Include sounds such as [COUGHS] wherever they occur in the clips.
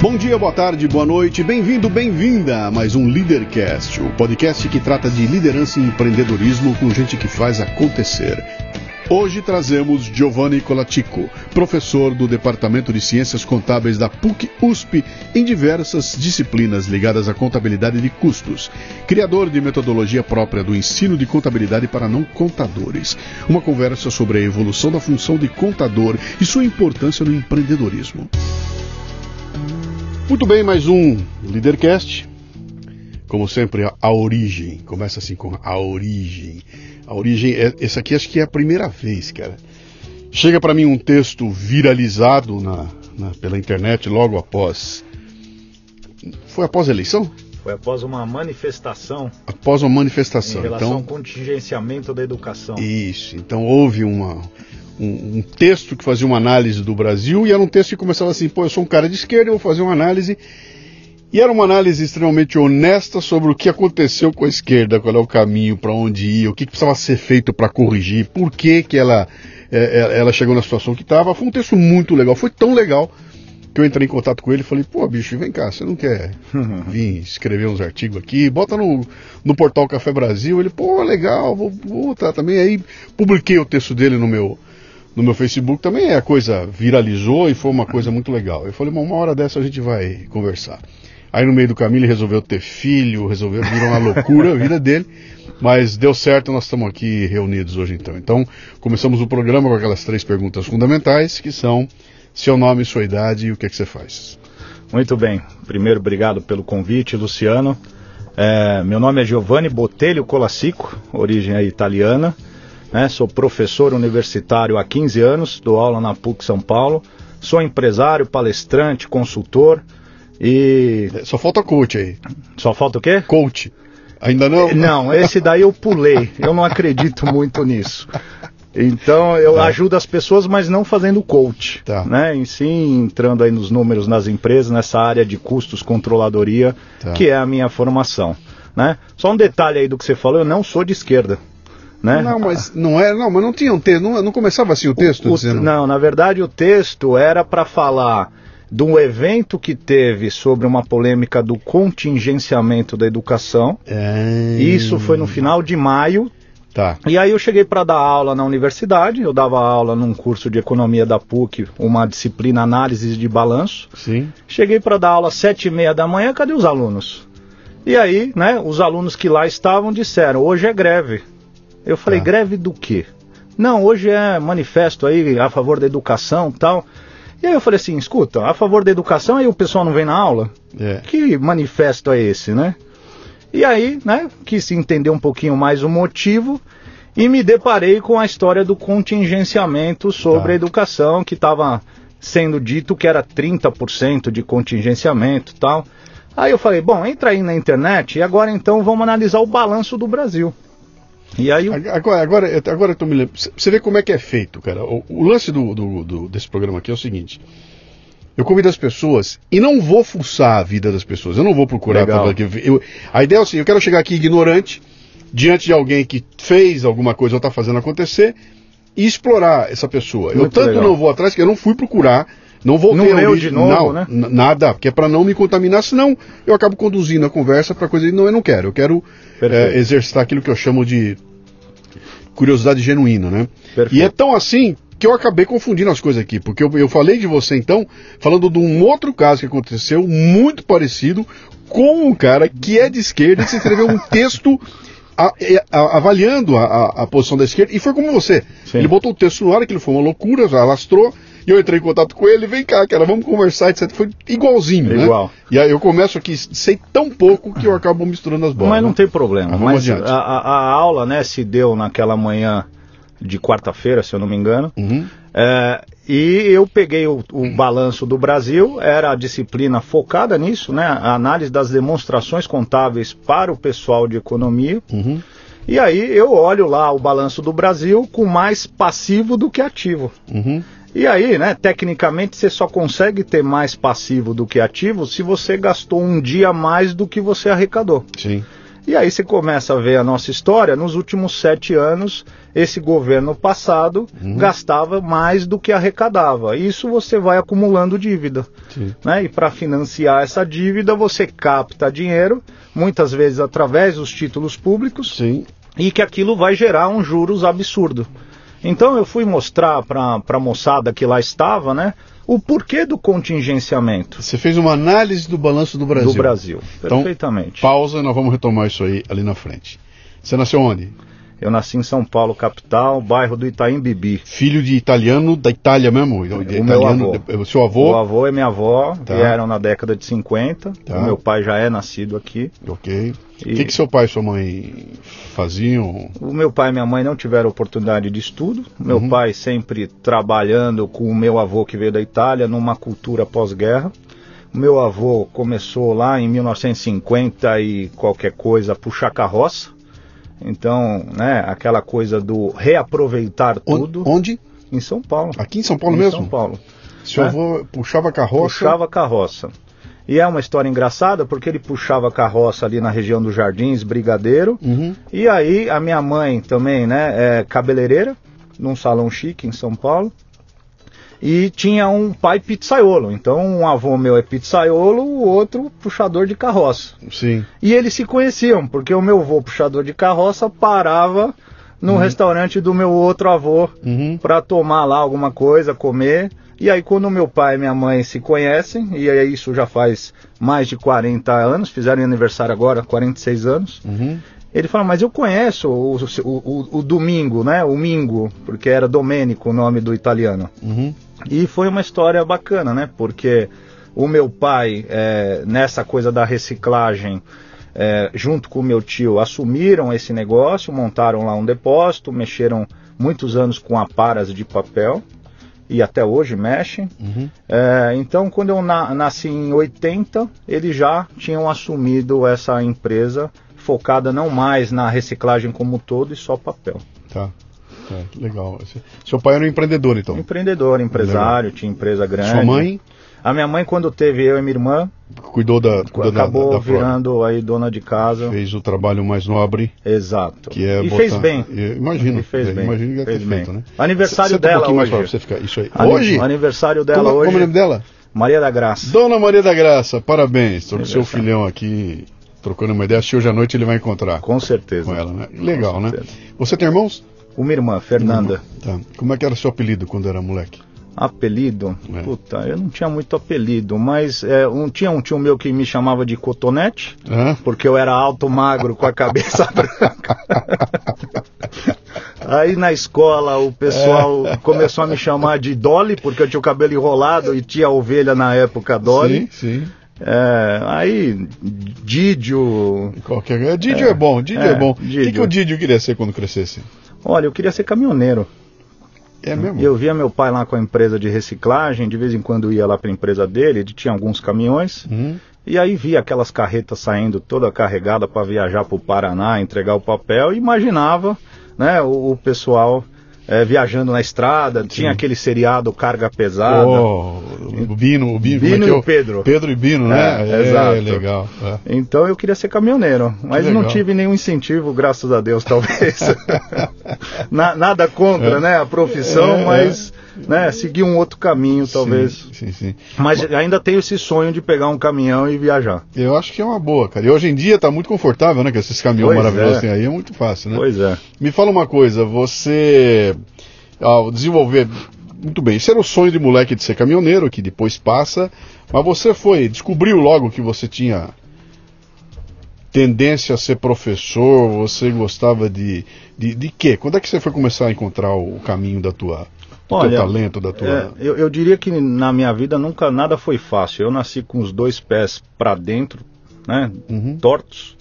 Bom dia, boa tarde, boa noite, bem-vindo, bem-vinda a mais um Leadercast, o podcast que trata de liderança e empreendedorismo com gente que faz acontecer. Hoje trazemos Giovanni Colatico, professor do Departamento de Ciências Contábeis da PUC-USP em diversas disciplinas ligadas à contabilidade de custos, criador de metodologia própria do ensino de contabilidade para não contadores. Uma conversa sobre a evolução da função de contador e sua importância no empreendedorismo. Muito bem, mais um Leadercast. Como sempre, a origem. Começa assim com a origem. A origem, é, esse aqui acho que é a primeira vez, cara. Chega para mim um texto viralizado na, na, pela internet logo após. Foi após a eleição? Foi após uma manifestação. Após uma manifestação. Em relação então, ao contingenciamento da educação. Isso. Então houve uma, um, um, texto que fazia uma análise do Brasil e era um texto que começava assim: pô, eu sou um cara de esquerda, eu vou fazer uma análise. E era uma análise extremamente honesta sobre o que aconteceu com a esquerda, qual é o caminho, para onde ir, o que, que precisava ser feito para corrigir, por que, que ela, é, ela chegou na situação que estava. Foi um texto muito legal, foi tão legal que eu entrei em contato com ele e falei: pô, bicho, vem cá, você não quer [LAUGHS] vir escrever uns artigos aqui? Bota no, no portal Café Brasil. Ele, pô, legal, vou, vou botar também. Aí publiquei o texto dele no meu no meu Facebook também a coisa viralizou e foi uma coisa muito legal. Eu falei, uma hora dessa a gente vai conversar. Aí no meio do caminho ele resolveu ter filho, resolveu, virou uma loucura a vida dele, mas deu certo, nós estamos aqui reunidos hoje então. Então, começamos o programa com aquelas três perguntas fundamentais, que são seu nome, sua idade e o que é que você faz. Muito bem. Primeiro, obrigado pelo convite, Luciano. É, meu nome é Giovanni Botelho Colassico, origem italiana. Né? Sou professor universitário há 15 anos, dou aula na PUC São Paulo. Sou empresário, palestrante, consultor e. Só falta coach aí. Só falta o quê? Coach. Ainda não? Não, esse daí eu pulei. Eu não acredito muito nisso. Então eu tá. ajudo as pessoas, mas não fazendo coach, tá. né? Em sim, entrando aí nos números nas empresas, nessa área de custos, controladoria, tá. que é a minha formação, né? Só um detalhe aí do que você falou, eu não sou de esquerda. Né? Não, mas não era, não, mas não tinha um texto, não, não começava assim o texto? O, dizendo... Não, na verdade o texto era para falar de um evento que teve sobre uma polêmica do contingenciamento da educação. É... Isso foi no final de maio. Tá. E aí eu cheguei para dar aula na universidade, eu dava aula num curso de economia da PUC, uma disciplina análise de balanço. Sim. Cheguei para dar aula às sete e meia da manhã, cadê os alunos? E aí, né, os alunos que lá estavam disseram, hoje é greve. Eu falei, tá. greve do quê? Não, hoje é manifesto aí a favor da educação tal. E aí eu falei assim, escuta, a favor da educação aí o pessoal não vem na aula? É. Que manifesto é esse, né? E aí, né, quis entender um pouquinho mais o motivo e me deparei com a história do contingenciamento sobre tá. a educação, que estava sendo dito que era 30% de contingenciamento tal. Aí eu falei, bom, entra aí na internet e agora então vamos analisar o balanço do Brasil. E aí agora, agora, agora eu tô me lembrando. Você vê como é que é feito, cara. O, o lance do, do, do, desse programa aqui é o seguinte. Eu convido as pessoas e não vou fuçar a vida das pessoas. Eu não vou procurar. Pra, eu, a ideia é assim, eu quero chegar aqui ignorante, diante de alguém que fez alguma coisa ou está fazendo acontecer, e explorar essa pessoa. Muito eu tanto legal. não vou atrás que eu não fui procurar não voltei não novo, não, né? Nada, porque é para não me contaminar, senão eu acabo conduzindo a conversa para coisa. Não, eu não quero. Eu quero é, exercitar aquilo que eu chamo de curiosidade genuína, né? Perfeito. E é tão assim que eu acabei confundindo as coisas aqui, porque eu, eu falei de você então, falando de um outro caso que aconteceu, muito parecido, com um cara que é de esquerda e se escreveu um [LAUGHS] texto a, a, avaliando a, a, posição da esquerda, e foi como você. Sim. Ele botou o texto no ar, aquilo foi uma loucura, alastrou, e eu entrei em contato com ele, vem cá, cara, vamos conversar, etc. Foi igualzinho, né? Igual. E aí eu começo aqui, sei tão pouco que eu acabo misturando as bolas. Mas não né? tem problema. Mas, mas a, a, aula, né, se deu naquela manhã de quarta-feira, se eu não me engano. Uhum. É, e eu peguei o, o, balanço do Brasil, era a disciplina focada nisso, né? A análise das demonstrações contábeis para o pessoal de economia. Uhum. E aí eu olho lá o balanço do Brasil com mais passivo do que ativo. Uhum. E aí, né, tecnicamente você só consegue ter mais passivo do que ativo se você gastou um dia mais do que você arrecadou. Sim. E aí você começa a ver a nossa história. Nos últimos sete anos, esse governo passado Uhum. gastava mais do que arrecadava. Isso você vai acumulando dívida. Sim. Né? E para financiar essa dívida, você capta dinheiro, muitas vezes através dos títulos públicos, Sim. e que aquilo vai gerar um juros absurdo. Então eu fui mostrar para a moçada que lá estava, né, o porquê do contingenciamento Você fez uma análise do balanço do Brasil. do Brasil. Então, Perfeitamente. Pausa, nós vamos retomar isso aí ali na frente. Você nasceu onde? Eu nasci em São Paulo, capital, bairro do Itaim Bibi. Filho de italiano da Itália mesmo? De O italiano, meu avô. O seu avô? O avô e minha avó Tá. vieram na década de 50. Tá. O meu pai já é nascido aqui. Ok. O E- que, que seu pai e sua mãe faziam? O meu pai e minha mãe não tiveram oportunidade de estudo. Meu Uhum. pai sempre trabalhando com o meu avô que veio da Itália numa cultura pós-guerra. Meu avô começou lá em 1950 e qualquer coisa a puxar carroça. Então, né, aquela coisa do reaproveitar tudo Onde? em São Paulo. Aqui em São Paulo em mesmo? São Paulo. Seu É. avô puxava carroça? Puxava carroça. E é uma história engraçada porque ele puxava carroça ali na região dos Jardins, Brigadeiro. Uhum. E aí a minha mãe também, né, é cabeleireira, num salão chique em São Paulo. E tinha um pai pizzaiolo. Então um avô meu é pizzaiolo, o outro puxador de carroça. Sim. E eles se conheciam, porque o meu avô puxador de carroça parava no restaurante do meu outro avô Uhum. para tomar lá alguma coisa, comer. E aí quando meu pai e minha mãe se conhecem, e aí isso já faz mais de 40 anos, fizeram aniversário agora, 46 anos. Uhum. Ele fala, mas eu conheço o, o, o, o Domingo, né? O Mingo, porque era Domênico o nome do italiano. Uhum. E foi uma história bacana, né? Porque o meu pai, é, nessa coisa da reciclagem, é, junto com o meu tio, assumiram esse negócio, montaram lá um depósito, mexeram muitos anos com aparas de papel e até hoje mexem. Uhum. É, então, quando eu na- nasci em 80, eles já tinham assumido essa empresa focada não mais na reciclagem como um todo e só papel. Tá. Tá, legal. Seu pai era um empreendedor, então. Empreendedor, empresário, tinha empresa grande. Sua mãe A minha mãe, quando teve eu e minha irmã, cuidou da, cuidou da- acabou da, frota. virando aí dona de casa. Fez o trabalho mais nobre, Exato. que é e botar- fez bem. Imagino. E fez é, bem. Imagino que deve fez bem. feito, né? Aniversário Senta um dela mais hoje. pra você ficar. Isso aí. Hoje? Aniversário dela como, hoje. como é o nome dela? Maria da Graça. Dona Maria da Graça, parabéns. Tô com seu filhão aqui, trocando uma ideia. Acho que hoje à noite ele vai encontrar Com certeza. com ela, né? Legal, né? Você tem irmãos? Uma irmã, Fernanda. Tá. Como é que era seu apelido quando era moleque? Apelido? É. Puta, eu não tinha muito apelido, mas é, um, tinha um tio meu que me chamava de cotonete, Hã? porque eu era alto, magro, com a cabeça [LAUGHS] branca. Aí na escola o pessoal É. começou a me chamar de Dolly, porque eu tinha o cabelo enrolado e tinha ovelha na época Dolly. Sim, sim. É, aí, Didio. Qualquer... é, Didio é, bom, Didio é, É, bom. O que, Didio. que o Didio queria ser quando crescesse? Olha, eu queria ser caminhoneiro. É mesmo? Eu via meu pai lá com a empresa de reciclagem, de vez em quando ia lá para a empresa dele, ele tinha alguns caminhões. Hum? E aí via aquelas carretas saindo toda carregada para viajar para o Paraná, entregar o papel, e imaginava né, o, o pessoal eh, viajando na estrada, tinha aquele seriado Carga Pesada. Oh, o Bino, o Bino, Bino é que é e o- Pedro. Pedro e Bino, né? É, exato. legal. é. Então eu queria ser caminhoneiro, mas não tive nenhum incentivo, graças a Deus, talvez. [LAUGHS] Na- nada contra, É. né, a profissão, É, é. mas né, seguir um outro caminho, talvez. Sim, sim, sim. Mas ainda tenho esse sonho de pegar um caminhão e viajar. Eu acho que é uma boa, cara. E hoje em dia tá muito confortável, né? Com esses caminhões Pois maravilhosos é. que tem aí, é muito fácil, né? Pois é. Me fala uma coisa, você ao desenvolver muito bem, isso era o sonho de moleque de ser caminhoneiro, que depois passa, mas você foi, descobriu logo que você tinha tendência a ser professor, você gostava de, de, de quê? Quando é que você foi começar a encontrar o caminho da tua, Olha, teu talento, da tua... É, eu, eu diria que na minha vida nunca nada foi fácil. Eu nasci com os dois pés para dentro, né, Uhum. tortos.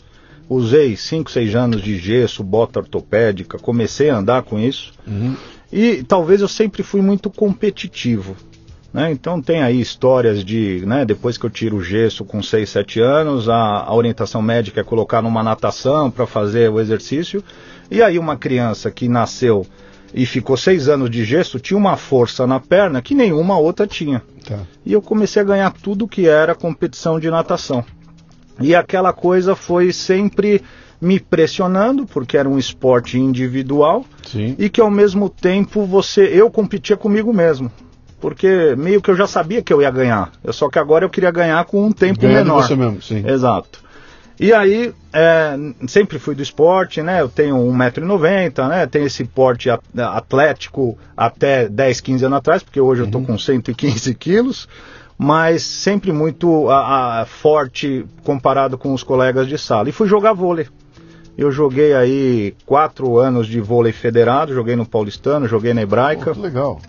Usei 5, 6 anos de gesso, bota ortopédica, comecei a andar com isso. Uhum. E talvez eu sempre fui muito competitivo. Né? Então tem aí histórias de, né, depois que eu tiro o gesso com 6, 7 anos, a, a orientação médica é colocar numa natação para fazer o exercício. E aí uma criança que nasceu e ficou 6 anos de gesso tinha uma força na perna que nenhuma outra tinha. Tá. E eu comecei a ganhar tudo que era competição de natação. E aquela coisa foi sempre me pressionando, porque era um esporte individual, Sim. e que ao mesmo tempo você eu competia comigo mesmo. Porque meio que eu já sabia que eu ia ganhar. Eu, só que agora eu queria ganhar com um tempo Ganhar de menor. você mesmo, sim. Exato. E aí, é, sempre fui do esporte, né? Eu tenho 1,90m, né? Tenho esse porte atlético até 10, 15 anos atrás, porque hoje eu tô com 115 quilos, mas sempre muito a- a- forte comparado com os colegas de sala. E fui jogar vôlei. Eu joguei aí quatro anos de vôlei federado, joguei no Paulistano, joguei na Hebraica. que legal.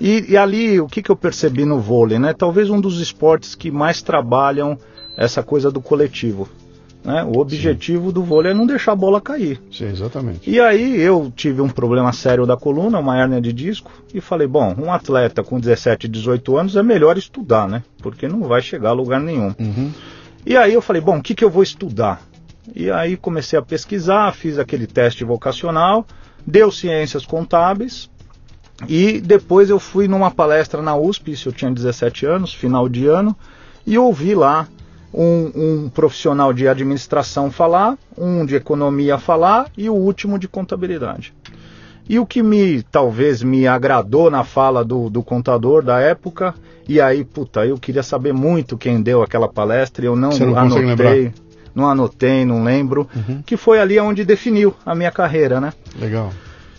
E, e ali, o que, que eu percebi no vôlei, né? Talvez um dos esportes que mais trabalham essa coisa do coletivo. Né? O objetivo do vôlei é não deixar a bola cair. Sim, exatamente. E aí eu tive um problema sério da coluna, uma hérnia de disco, e falei, bom, um atleta com 17, 18 anos é melhor estudar, né? Porque não vai chegar a lugar nenhum. Uhum. E aí eu falei, bom, o que, que eu vou estudar? E aí comecei a pesquisar, fiz aquele teste vocacional, deu ciências contábeis, e depois eu fui numa palestra na USP, isso eu tinha 17 anos, final de ano, e ouvi lá um, um profissional de administração falar, um de economia falar e o último de contabilidade. E o que me talvez me agradou na fala do, do contador da época, e aí, puta, eu queria saber muito quem deu aquela palestra, eu não, não anotei, não anotei, não lembro, Uhum. que foi ali onde definiu a minha carreira, né? Legal.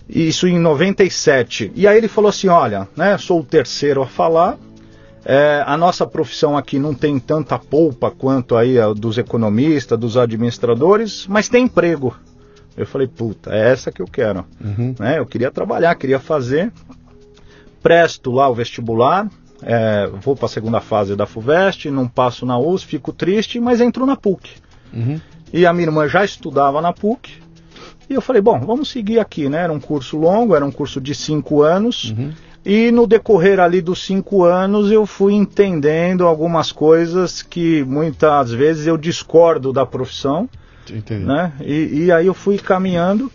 Isso em 97. E aí ele falou assim: olha, né, sou o terceiro a falar. É, a nossa profissão aqui não tem tanta polpa quanto aí a dos economistas, dos administradores, mas tem emprego. Eu falei, puta, é essa que eu quero. Uhum. Né? Eu queria trabalhar, queria fazer. Presto lá o vestibular, é, vou para a segunda fase da FUVEST, não passo na USP, fico triste, mas entro na PUC. Uhum. E a minha irmã já estudava na PUC. E eu falei, bom, vamos seguir aqui, né? Era um curso longo, era um curso de cinco anos. Uhum. E no decorrer ali dos cinco anos eu fui entendendo algumas coisas que muitas vezes eu discordo da profissão, Entendi. né? E, e aí eu fui caminhando.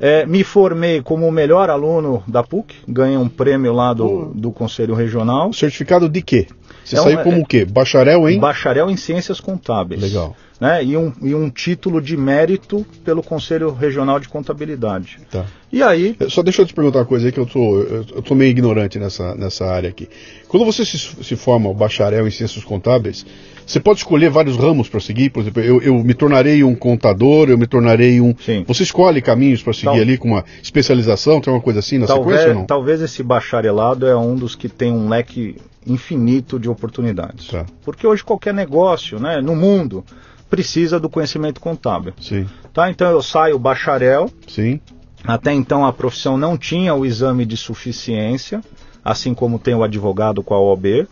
É, me formei como o melhor aluno da PUC, ganhei um prêmio lá do, do Conselho Regional. Certificado de quê? Você É saiu como é- o quê? Bacharel em? Bacharel em Ciências Contábeis. Legal. Né? E, um, e um título de mérito pelo Conselho Regional de Contabilidade. Tá. E aí, Só deixa eu te perguntar uma coisa aí que eu tô, eu eu tô meio ignorante nessa, nessa área aqui. Quando você se, se forma bacharel em ciências contábeis, você pode escolher vários ramos para seguir? Por exemplo, eu, eu me tornarei um contador, eu me tornarei um. Sim. Você escolhe caminhos para seguir Tal- ali com uma especialização, tem uma coisa assim na sequência ou talvez, não? talvez esse bacharelado é um dos que tem um leque infinito de oportunidades. Tá. Porque hoje qualquer negócio né, no mundo precisa do conhecimento contábil. Sim, Tá? Então eu saio bacharel, sim, Até então a profissão não tinha o exame de suficiência, assim como tem o advogado com a OAB.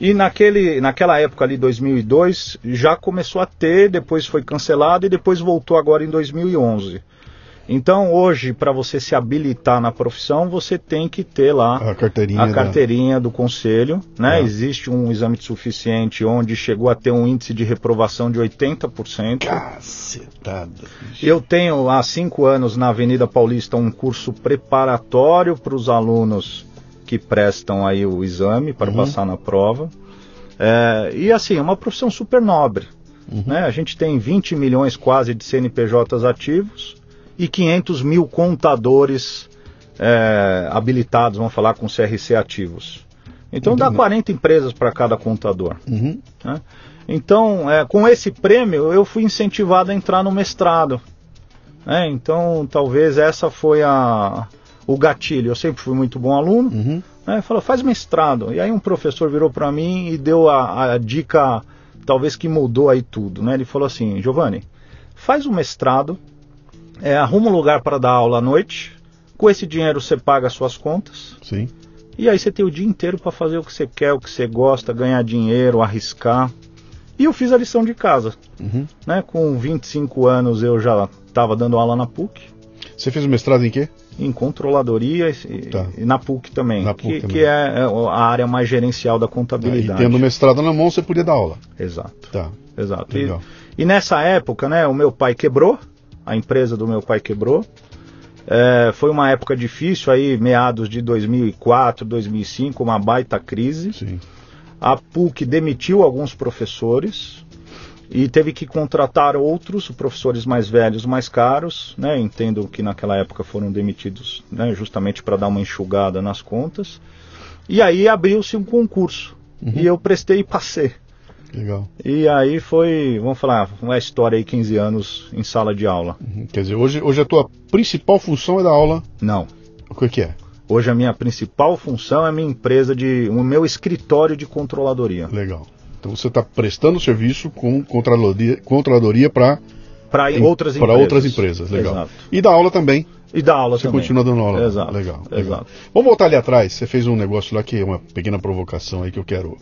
E naquele, naquela época ali, 2002, já começou a ter, depois foi cancelado e depois voltou agora em 2011. Então hoje, para você se habilitar na profissão, você tem que ter lá a carteirinha. a da- carteirinha do conselho, né? Tá. Existe um exame de suficiente onde chegou a ter um índice de reprovação de 80%. Cacetada. Eu tenho há cinco anos na Avenida Paulista um curso preparatório para os alunos que prestam aí o exame para Uhum. passar na prova. É, e assim, é uma profissão super nobre. Uhum. Né? A gente tem 20 milhões quase de CNPJs ativos e 500 mil contadores é, habilitados, vamos falar, com CRC ativos. Então dá Entendi. 40 empresas para cada contador. Uhum. né? Então, é, com esse prêmio, eu fui incentivado a entrar no mestrado. né? Então, talvez essa foi a, o gatilho. Eu sempre fui muito bom aluno. Uhum. Né? Falou, faz mestrado. E aí um professor virou para mim e deu a, a dica, talvez que mudou aí tudo. Né? Ele falou assim, Giovanni, faz o mestrado, é, arruma um lugar para dar aula à noite. Com esse dinheiro você paga as suas contas. Sim. E aí você tem o dia inteiro para fazer o que você quer, o que você gosta, ganhar dinheiro, arriscar. E eu fiz a lição de casa. Uhum. Né? Com 25 anos eu já estava dando aula na PUC, Você fez o mestrado em quê? Em controladoria e, Tá. e na PUC também, Na PUC que, também. que é é a área mais gerencial da e contabilidade. tendo o mestrado na mão, você podia dar aula. Exato, Tá. exato. E, e nessa época, né, o meu pai quebrou, a empresa do meu pai quebrou. É, foi uma época difícil aí, meados de 2004, 2005, uma baita crise. Sim. A PUC demitiu alguns professores e teve que contratar outros professores mais velhos, mais caros, né? Entendo que naquela época foram demitidos, né? Justamente para dar uma enxugada nas contas. E aí abriu-se um concurso uhum. e eu prestei e passei. Legal. E aí foi, vamos falar, uma história aí 15 anos em sala de aula. Uhum. Quer dizer, hoje, hoje a tua principal função é dar aula? Não. O que, que é? Hoje a minha principal função é minha empresa de, o meu escritório de controladoria. Legal. Então você está prestando serviço com controladoria, controladoria para para outras empresas. Para outras empresas, legal. Exato. E da aula também. E da aula você também. Você continua dando aula. Exato. Legal, legal. Exato. Vamos voltar ali atrás. Você fez um negócio lá que é uma pequena provocação aí que eu quero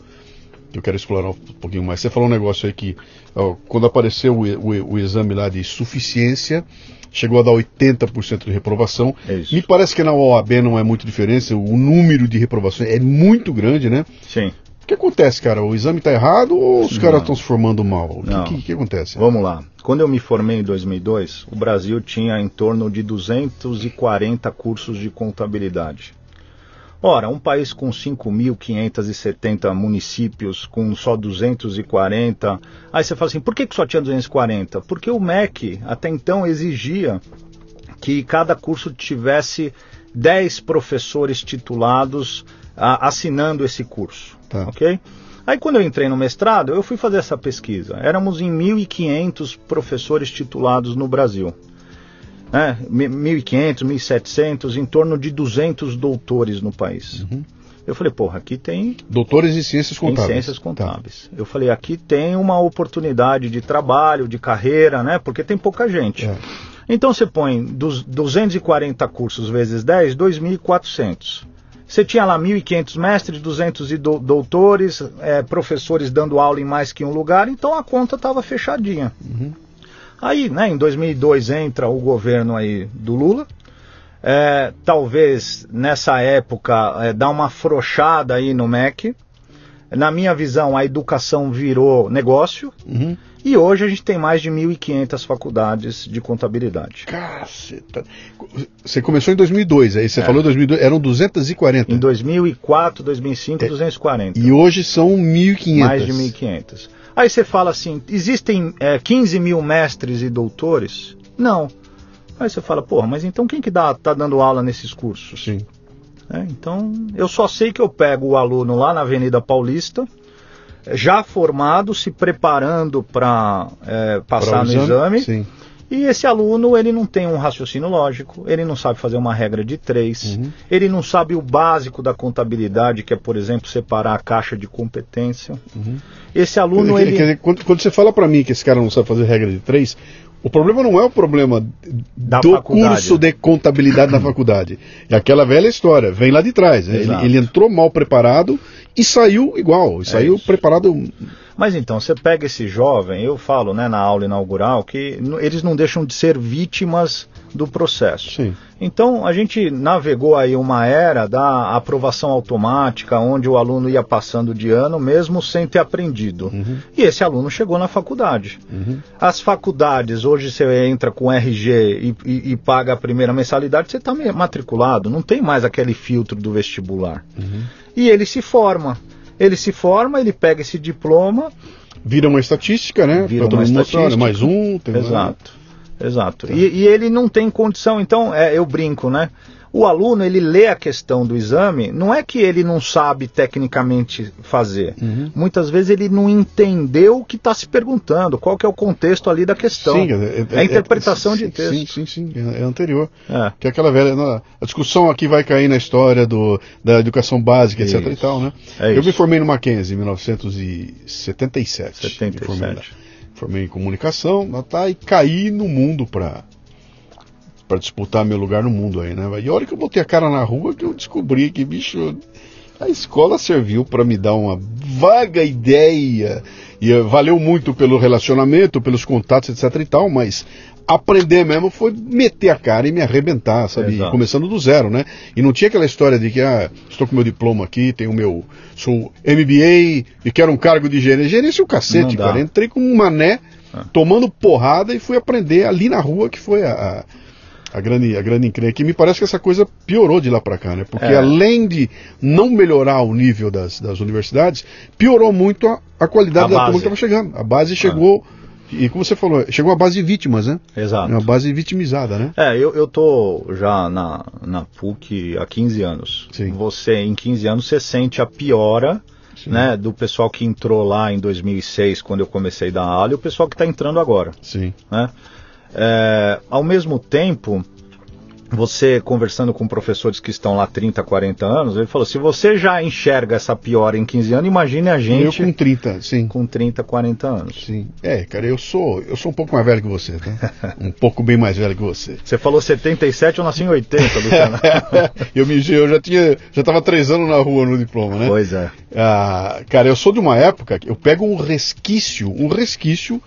que eu quero explorar um pouquinho mais. Você falou um negócio aí que ó, quando apareceu o, o, o, exame lá de suficiência, chegou a dar 80% de reprovação. É Me parece que na OAB não é muito diferença, o número de reprovações é muito grande, né? Sim que acontece, cara? O exame está errado ou os caras estão se formando mal? O que, que, que, acontece? Vamos lá. Quando eu me formei em 2002, o Brasil tinha em torno de 240 cursos de contabilidade. Ora, um país com 5.570 municípios, com só 240. Aí você fala assim, por que, que só tinha 240? Porque o MEC até então exigia que cada curso tivesse 10 professores titulados assinando esse curso. Tá. Ok? Aí quando eu entrei no mestrado, eu fui fazer essa pesquisa. Éramos em 1.500 professores titulados no Brasil. Né? 1.500, 1.700, em torno de 200 doutores no país. Uhum. Eu falei, porra, aqui tem. Doutores em ciências contábeis. Em ciências contábeis. Tá. Eu falei, aqui tem uma oportunidade de trabalho, de carreira, né? Porque tem pouca gente. É. Então você põe dos 240 cursos vezes 10, 2.400. Você tinha lá 1.500 mestres, 200 doutores, é, professores dando aula em mais que um lugar, então a conta estava fechadinha. Uhum. Aí, né, em 2002 entra o governo aí do Lula. É, talvez nessa época é, dá uma afrouxada aí no MEC. Na minha visão, a educação virou negócio. Uhum. E hoje a gente tem mais de 1.500 faculdades de contabilidade. Caceta. Você começou em 2002, aí você é. falou 2002, eram 240. Em 2004, 2005, é. 240. E hoje são 1.500. Mais de 1.500. Aí você fala assim, existem é, 15 mil mestres e doutores? Não. Aí você fala, porra, mas então quem que dá, tá dando aula nesses cursos? Sim. É, então, eu só sei que eu pego o aluno lá na Avenida Paulista, já formado, se preparando para é, passar no exame. exame e esse aluno, ele não tem um raciocínio lógico, ele não sabe fazer uma regra de três, uhum. ele não sabe o básico da contabilidade, que é, por exemplo, separar a caixa de competência. Uhum. Esse aluno, ele... Quando, quando você fala para mim que esse cara não sabe fazer regra de três, o problema não é o problema da do faculdade. curso de contabilidade na [COUGHS] faculdade. É aquela velha história, vem lá de trás. Né? Ele, ele, entrou mal preparado e saiu igual, e é saiu isso. preparado. Mas então, você pega esse jovem, eu falo né, na aula inaugural que eles não deixam de ser vítimas do processo. Sim. Então a gente navegou aí uma era da aprovação automática, onde o aluno ia passando de ano mesmo sem ter aprendido. Uhum. E esse aluno chegou na faculdade. Uhum. As faculdades, hoje você entra com RG e, e, e paga a primeira mensalidade, você está matriculado, não tem mais aquele filtro do vestibular. Uhum. E ele se forma. Ele se forma, ele pega esse diploma. Vira uma estatística, né? Vira uma estatística. Mostrar, mais um. Tem Exato. Exato. Tá. E, e, ele não tem condição, então, é, eu brinco, né? O aluno, ele lê a questão do exame, não é que ele não sabe tecnicamente fazer. Uhum. Muitas vezes ele não entendeu o que está se perguntando, qual que é o contexto ali da questão. Sim, é, é, é a interpretação é, de texto. Sim, sim, sim, é, é anterior. É. Que é aquela velha. A discussão aqui vai cair na história do, da educação básica, isso. etc. e tal, né? eu me formei no Mackenzie em 1977. 77 formei em comunicação, tá, e caí no mundo para para disputar meu lugar no mundo aí, né? E a hora que eu botei a cara na rua que eu descobri que, bicho, a escola serviu para me dar uma vaga ideia e eh, valeu muito pelo relacionamento, pelos contatos, etc e tal, mas aprender mesmo foi meter a cara e me arrebentar, sabe? Começando do zero, né? E não tinha aquela história de que, ah, estou com meu diploma aqui, tenho meu. sou MBA e quero um cargo de gerente. Gerência é o cacete, cara. Entrei com um mané, ah. tomando porrada e fui aprender ali na rua, que foi a, a, a grande, a grande encrenca. Que me parece que essa coisa piorou de lá para cá, né? Porque é. além de não melhorar o nível das, das universidades, piorou muito a, a qualidade a da turma que estava chegando. A base chegou. Ah E como você falou, chegou a base de vítimas, né? Exato. Uma base vitimizada, né? É, eu, eu tô já na, na PUC há 15 anos. Sim. Você, em 15 anos, você sente a piora Sim. né, do pessoal que entrou lá em 2006, quando eu comecei a dar aula, e o pessoal que está entrando agora. Sim. Né? É, ao mesmo tempo, você conversando com professores que estão lá 30, 40 anos, ele falou: se você já enxerga essa piora em 15 anos, imagine a Eu gente com 30, sim. com 30, 40 anos. Sim. É, cara, eu sou, eu sou um pouco mais velho que você, tá? [LAUGHS] um pouco bem mais velho que você. Você falou 77, eu nasci em 80, Luciano. [LAUGHS] eu, me, eu já tinha, já tava três anos na rua no diploma, né? pois é. Ah, cara, eu sou de uma época, que eu pego um resquício, um resquício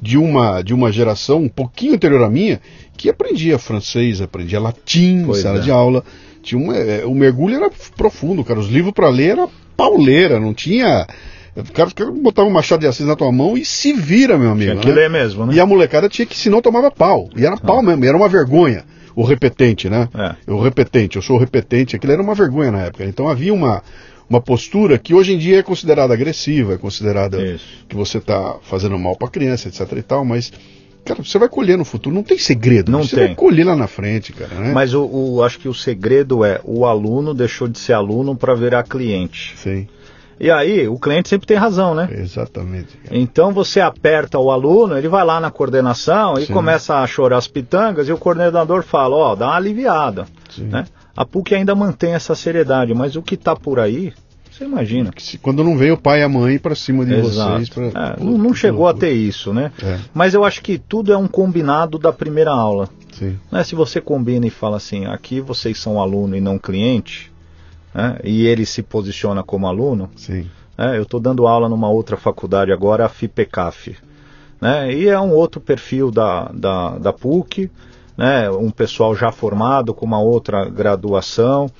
de uma, de uma geração um pouquinho anterior à minha, que aprendia francês, aprendia latim Pois sala é. de aula. Tinha uma, é, o mergulho era profundo, cara. Os livros para ler era pauleira, não tinha. O cara, botava um machado de assis na tua mão e se vira, meu amigo. Tinha que né? ler mesmo, né? E a molecada tinha que, senão tomava pau. E era pau mesmo, e era uma vergonha. O repetente, né? É. O repetente, eu sou o repetente, aquilo era uma vergonha na época. Então havia uma, uma postura que hoje em dia é considerada agressiva, é considerada Isso. que você está fazendo mal para criança, etc e tal, mas, cara, você vai colher no futuro, não tem segredo. Não você tem. vai colher lá na frente, cara, né? Mas o, o- acho que o segredo é o aluno deixou de ser aluno para virar cliente. Sim, E aí, o cliente sempre tem razão, né? exatamente. cara. Então você aperta o aluno, ele vai lá na coordenação e Sim. começa a chorar as pitangas e o coordenador fala, ó, dá uma aliviada. Sim. Né? A PUC ainda mantém essa seriedade, mas o que está por aí, você imagina. Que se- Quando não vem o pai e a mãe para cima de Exato. vocês. Pra, É, não, não chegou a ter isso, né? É. Mas eu acho que tudo é um combinado da primeira aula. Né? Se você combina e fala assim, aqui vocês são aluno e não cliente, né? e ele se posiciona como aluno, sim. né? eu estou dando aula numa outra faculdade agora, a FIPECAF, né? e é um outro perfil da, da, da PUC, né? um pessoal já formado com uma outra graduação,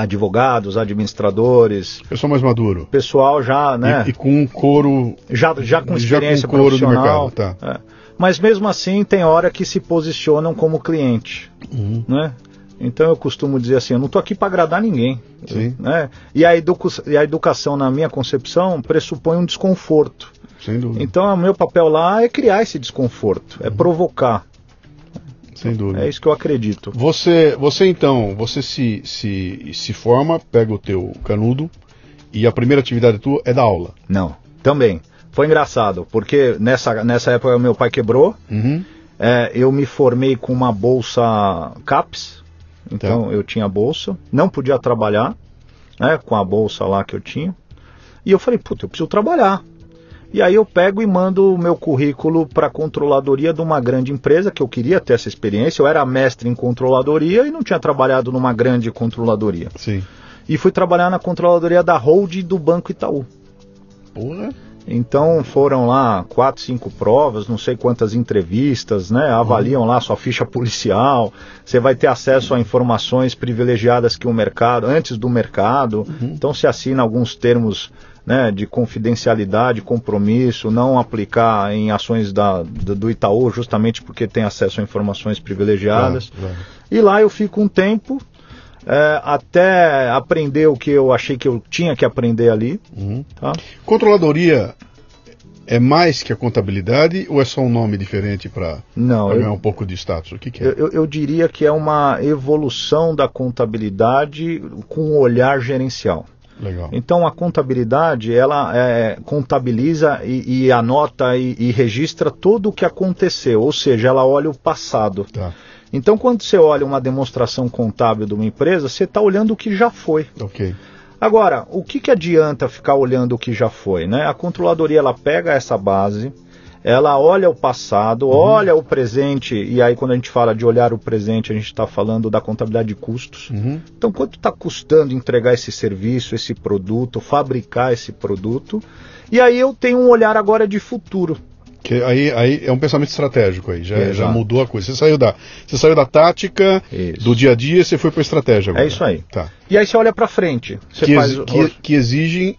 advogados, administradores, Pessoal mais maduro. pessoal já, né? E, e com um couro. já, já com já experiência com couro do profissional. mercado, tá. é. Mas mesmo assim tem hora que se posicionam como cliente, Uhum. né? Então eu costumo dizer assim, eu não estou aqui para agradar ninguém, Sim. né? E a, e a educação, na minha concepção, pressupõe um desconforto. Sem dúvida. Então o meu papel lá é criar esse desconforto, é provocar. Sem dúvida. É isso que eu acredito. Você, você então, você se, se, se forma, pega o teu canudo e a primeira atividade tua é dar aula. Não, também. Foi engraçado, porque nessa, nessa época meu pai quebrou, Uhum. É, eu me formei com uma bolsa CAPES, então eu tinha bolsa, não podia trabalhar, né, com a bolsa lá que eu tinha. E eu falei, puta, eu preciso trabalhar. E aí eu pego e mando o meu currículo para a controladoria de uma grande empresa, que eu queria ter essa experiência. Eu era mestre em controladoria e não tinha trabalhado numa grande controladoria. Sim. E fui trabalhar na controladoria da Hold do Banco Itaú. Porra. Então foram lá quatro, cinco provas, não sei quantas entrevistas, né? Avaliam lá sua ficha policial. Você vai ter acesso a informações privilegiadas que o mercado, antes do mercado. Então se assina alguns termos né, de confidencialidade, compromisso, não aplicar em ações da, do, Itaú, justamente porque tem acesso a informações privilegiadas. Claro, claro. E lá eu fico um tempo é, até aprender o que eu achei que eu tinha que aprender ali. Uhum. Tá? Controladoria é mais que a contabilidade ou é só um nome diferente para ganhar um pouco de status? O que, que é? Eu, eu- eu diria que é uma evolução da contabilidade com um olhar gerencial. Legal. Então a contabilidade ela é, contabiliza e, e anota e, e registra tudo o que aconteceu, ou seja, ela olha o passado. Tá. Então quando você olha uma demonstração contábil de uma empresa, você está olhando o que já foi. Ok. Agora, o que, que adianta ficar olhando o que já foi? Né? A controladoria ela pega essa base, ela olha o passado, olha o presente, e aí quando a gente fala de olhar o presente, a gente está falando da contabilidade de custos. Uhum. Então, quanto está custando entregar esse serviço, esse produto, fabricar esse produto? E aí eu tenho um olhar agora de futuro. Que aí, aí é um pensamento estratégico aí, já, já mudou a coisa. Você saiu da, você saiu da tática, Isso. do dia a dia, você foi para estratégia agora. É isso aí. Tá. E aí você olha para frente. Você Que, faz que, que exigem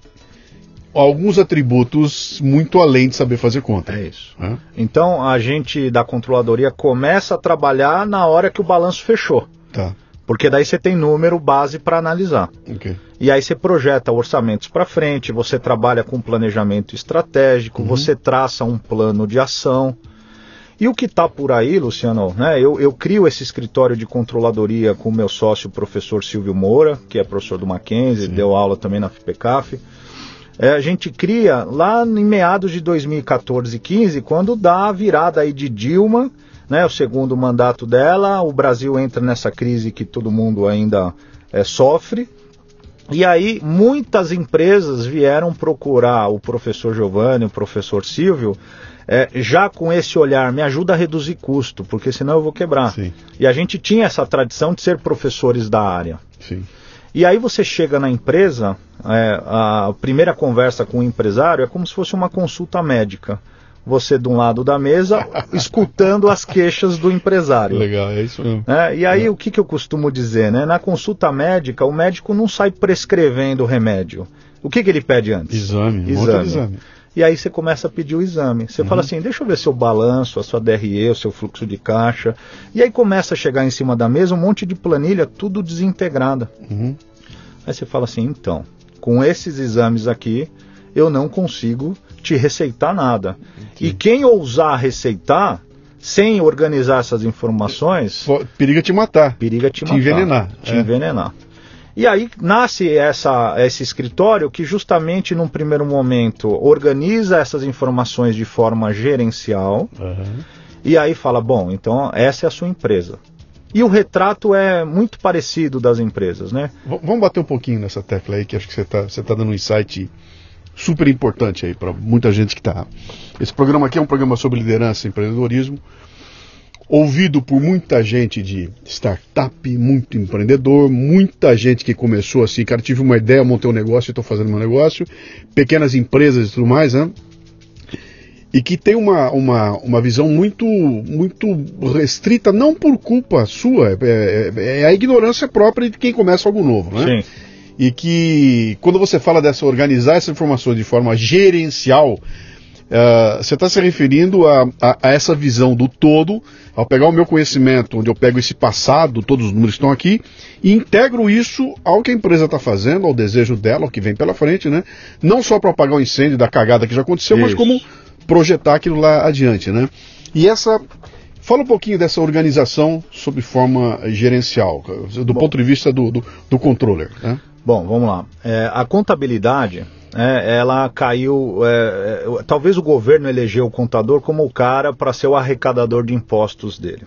alguns atributos muito além de saber fazer conta. É isso. Hã? Então a gente da controladoria começa a trabalhar na hora que o balanço fechou. Tá. Porque daí você tem número base para analisar. Ok. E aí você projeta orçamentos para frente, você trabalha com planejamento estratégico, Uhum. você traça um plano de ação. E o que está por aí, Luciano, né? Eu, eu crio esse escritório de controladoria com o meu sócio, o professor Silvio Moura, que é professor do Mackenzie, Sim. deu aula também na FPCAF. É, a gente cria lá em meados de 2014 e 15, quando dá a virada aí de Dilma, né, o segundo mandato dela, o Brasil entra nessa crise que todo mundo ainda é, sofre. E aí muitas empresas vieram procurar o professor Giovanni, o professor Silvio, é, já com esse olhar, me ajuda a reduzir custo, porque senão eu vou quebrar. Sim, E a gente tinha essa tradição de ser professores da área. sim. E aí você chega na empresa, é, a primeira conversa com o empresário é como se fosse uma consulta médica. Você de um lado da mesa, [LAUGHS] escutando as queixas do empresário. Legal, é isso mesmo. É, e aí o que, que eu costumo dizer, né? Na consulta médica, o médico não sai prescrevendo remédio. O que, que ele pede antes? Exame, Exame. exame. E aí você começa a pedir o exame. Você fala assim, deixa eu ver seu balanço, a sua DRE, o seu fluxo de caixa. E aí começa a chegar em cima da mesa um monte de planilha, tudo desintegrada. Uhum. Aí você fala assim, então, com esses exames aqui, eu não consigo te receitar nada. E quem ousar receitar, sem organizar essas informações, Fo- Periga te matar. periga te, Te matar, envenenar, Te é. envenenar. E aí nasce essa, esse escritório que justamente num primeiro momento organiza essas informações de forma gerencial Aham. e aí fala, bom, então essa é a sua empresa. E o retrato é muito parecido das empresas, né? V- Vamos bater um pouquinho nessa tecla aí, que acho que você está você tá dando um insight super importante aí para muita gente que está. Esse programa aqui é um programa sobre liderança e empreendedorismo, ouvido por muita gente de startup, muito empreendedor, muita gente que começou assim, cara, tive uma ideia, montei um negócio estou fazendo meu negócio, pequenas empresas e tudo mais, né? E que tem uma, uma, uma visão muito, muito restrita, não por culpa sua, é, é- é a ignorância própria de quem começa algo novo, né? Sim. e que quando você fala dessa organizar essa informação de forma gerencial, eh, você está se referindo a, a- a essa visão do todo, ao pegar o meu conhecimento, onde eu pego esse passado, todos os números estão aqui, e integro isso ao que a empresa está fazendo, ao desejo dela, ao que vem pela frente, né? Não só para apagar o incêndio da cagada que já aconteceu, mas Isso. como projetar aquilo lá adiante, né? E essa Fala um pouquinho dessa organização sob forma gerencial, do ponto de vista do, do, do controller. Né? Bom, vamos lá. É, a contabilidade, é, ela caiu. é, é, talvez o governo elegeu o contador como o cara para ser o arrecadador de impostos dele.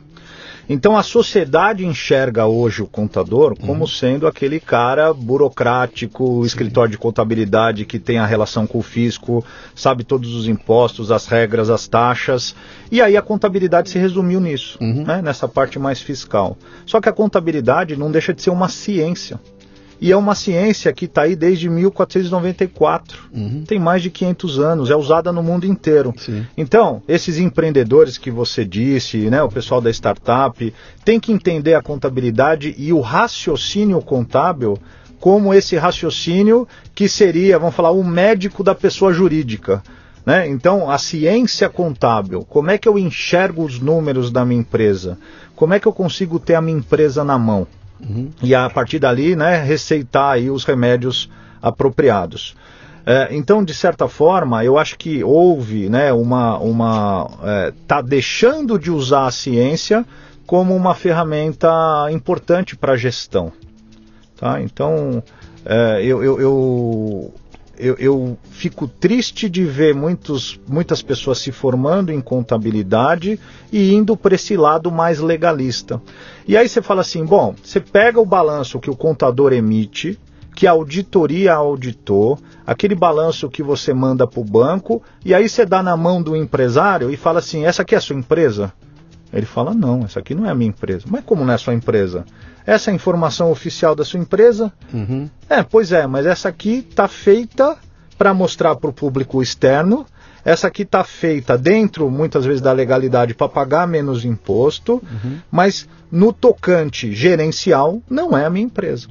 Então a sociedade enxerga hoje o contador como sendo aquele cara burocrático, escritório de contabilidade que tem a relação com o fisco, sabe todos os impostos, as regras, as taxas. E aí a contabilidade se resumiu nisso, Uhum. né, nessa parte mais fiscal. Só que a contabilidade não deixa de ser uma ciência. E é uma ciência que está aí desde 1494. Uhum. Tem mais de 500 anos, é usada no mundo inteiro. Sim. Então, esses empreendedores que você disse, né, o pessoal da startup, tem que entender a contabilidade e o raciocínio contábil como esse raciocínio que seria, vamos falar, o médico da pessoa jurídica. Né? Então, a ciência contábil, como é que eu enxergo os números da minha empresa? Como é que eu consigo ter a minha empresa na mão? Uhum. e a partir dali, né, receitar aí os remédios apropriados. É, então, de certa forma, eu acho que houve, né, uma, uma é, tá deixando de usar a ciência como uma ferramenta importante para a gestão, tá? Então, é, eu, eu, eu, eu, eu fico triste de ver muitos, muitas pessoas se formando em contabilidade e indo para esse lado mais legalista. E aí você fala assim, bom, você pega o balanço que o contador emite, que a auditoria auditou, aquele balanço que você manda para o banco, e aí você dá na mão do empresário e fala assim, essa aqui é a sua empresa? Ele fala, não, essa aqui não é a minha empresa. Mas como não é a sua empresa? Essa é a informação oficial da sua empresa? Uhum. É, pois é, mas essa aqui está feita para mostrar para o público externo. Essa aqui está feita dentro, muitas vezes, da legalidade para pagar menos imposto, mas no tocante gerencial, não é a minha empresa.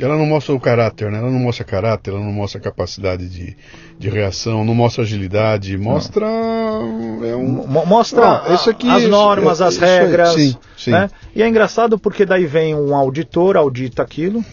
Ela não mostra o caráter, né? Ela não mostra caráter, ela não mostra capacidade de, de reação, não mostra agilidade, mostra. É um... Mostra ah, aqui, as normas, é, as regras. Aí, sim, sim. Né? E é engraçado porque daí vem um auditor, audita aquilo,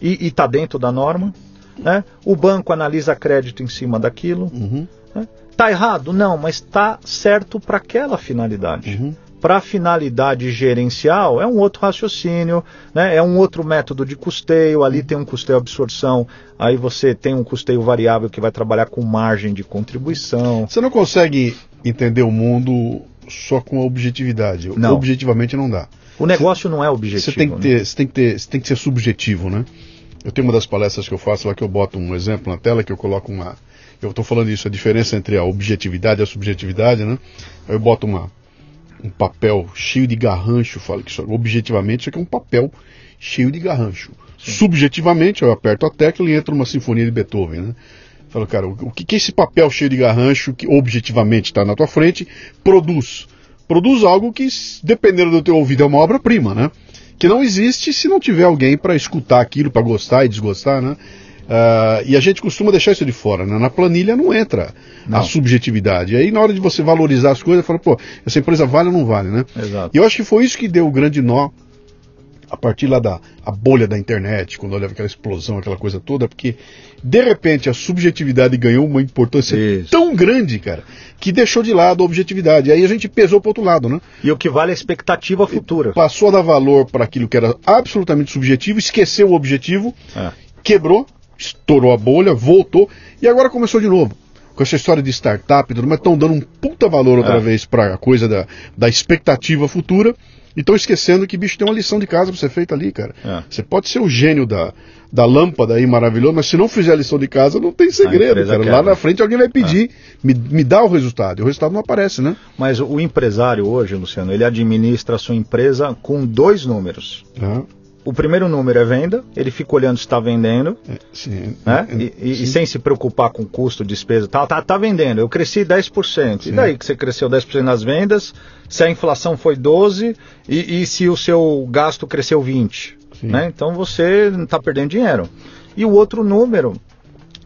e está dentro da norma. Né? O banco analisa crédito em cima daquilo. Uhum. Né? Tá errado? Não, mas está certo para aquela finalidade. Uhum para finalidade gerencial é um outro raciocínio, né? é um outro método de custeio, ali tem um custeio absorção, aí você tem um custeio variável que vai trabalhar com margem de contribuição. Você não consegue entender o mundo só com a objetividade. Não. Objetivamente não dá. O negócio não é objetivo. Você tem, que ter, né? você, tem que ter, você tem que ser subjetivo, né? Eu tenho uma das palestras que eu faço lá que eu boto um exemplo na tela, que eu coloco uma. Eu estou falando isso, a diferença entre a objetividade e a subjetividade, né? Eu boto uma, um papel cheio de garrancho, falo que isso, objetivamente isso aqui é um papel cheio de garrancho. Sim. Subjetivamente, eu aperto a tecla e entra uma sinfonia de Beethoven, né? Falo, cara, o que, que esse papel cheio de garrancho, que objetivamente está na tua frente, produz? Produz algo que, dependendo do teu ouvido, é uma obra-prima, né? Que não existe se não tiver alguém para escutar aquilo, para gostar e desgostar, né? Uh, e a gente costuma deixar isso de fora, né? Na planilha não entra não. a subjetividade. E aí, na hora de você valorizar as coisas, fala, pô, essa empresa vale ou não vale, né? Exato. E eu acho que foi isso que deu o grande nó a partir lá da a bolha da internet, quando olha aquela explosão, aquela coisa toda, porque de repente a subjetividade ganhou uma importância Isso. tão grande, cara, que deixou de lado a objetividade. Aí a gente pesou para outro lado, né? E o que vale é a expectativa futura. Passou a dar valor para aquilo que era absolutamente subjetivo, esqueceu o objetivo, é. quebrou estourou a bolha, voltou e agora começou de novo. Com essa história de startup e tudo, mas estão dando um puta valor outra é. vez para a coisa da, da expectativa futura e estão esquecendo que, bicho, tem uma lição de casa para ser feita ali, cara. É. Você pode ser o gênio da, da lâmpada aí maravilhoso, mas se não fizer a lição de casa, não tem segredo, cara. Lá na frente alguém vai pedir, é. me, me dá o resultado. E o resultado não aparece, né? Mas o empresário hoje, Luciano, ele administra a sua empresa com dois números. É o primeiro número é venda, ele fica olhando se está vendendo, é, sim, né? É, e, e, e, sem se preocupar com custo, despesa tal, tá, tá vendendo, eu cresci 10%. Sim. E daí que você cresceu 10% nas vendas, se a inflação foi 12% e, e se o seu gasto cresceu 20%. Né? Então você está perdendo dinheiro. E o outro número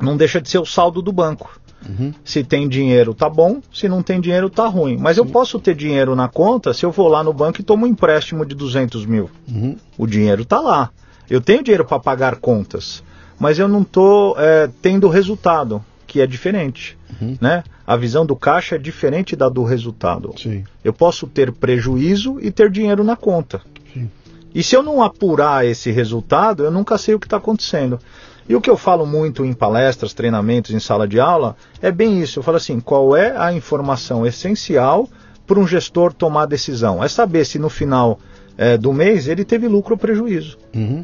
não deixa de ser o saldo do banco. Uhum. Se tem dinheiro, tá bom. Se não tem dinheiro, tá ruim. Mas eu posso ter dinheiro na conta se eu vou lá no banco e tomo um empréstimo de 200 mil. Uhum. O dinheiro tá lá. Eu tenho dinheiro para pagar contas, mas eu não estou é, tendo resultado, que é diferente. Uhum. Né? A visão do caixa é diferente da do resultado. Sim. Eu posso ter prejuízo e ter dinheiro na conta. Sim. E se eu não apurar esse resultado, eu nunca sei o que está acontecendo. E o que eu falo muito em palestras, treinamentos, em sala de aula, é bem isso. Eu falo assim: qual é a informação essencial para um gestor tomar decisão? É saber se no final é, do mês ele teve lucro ou prejuízo. Uhum.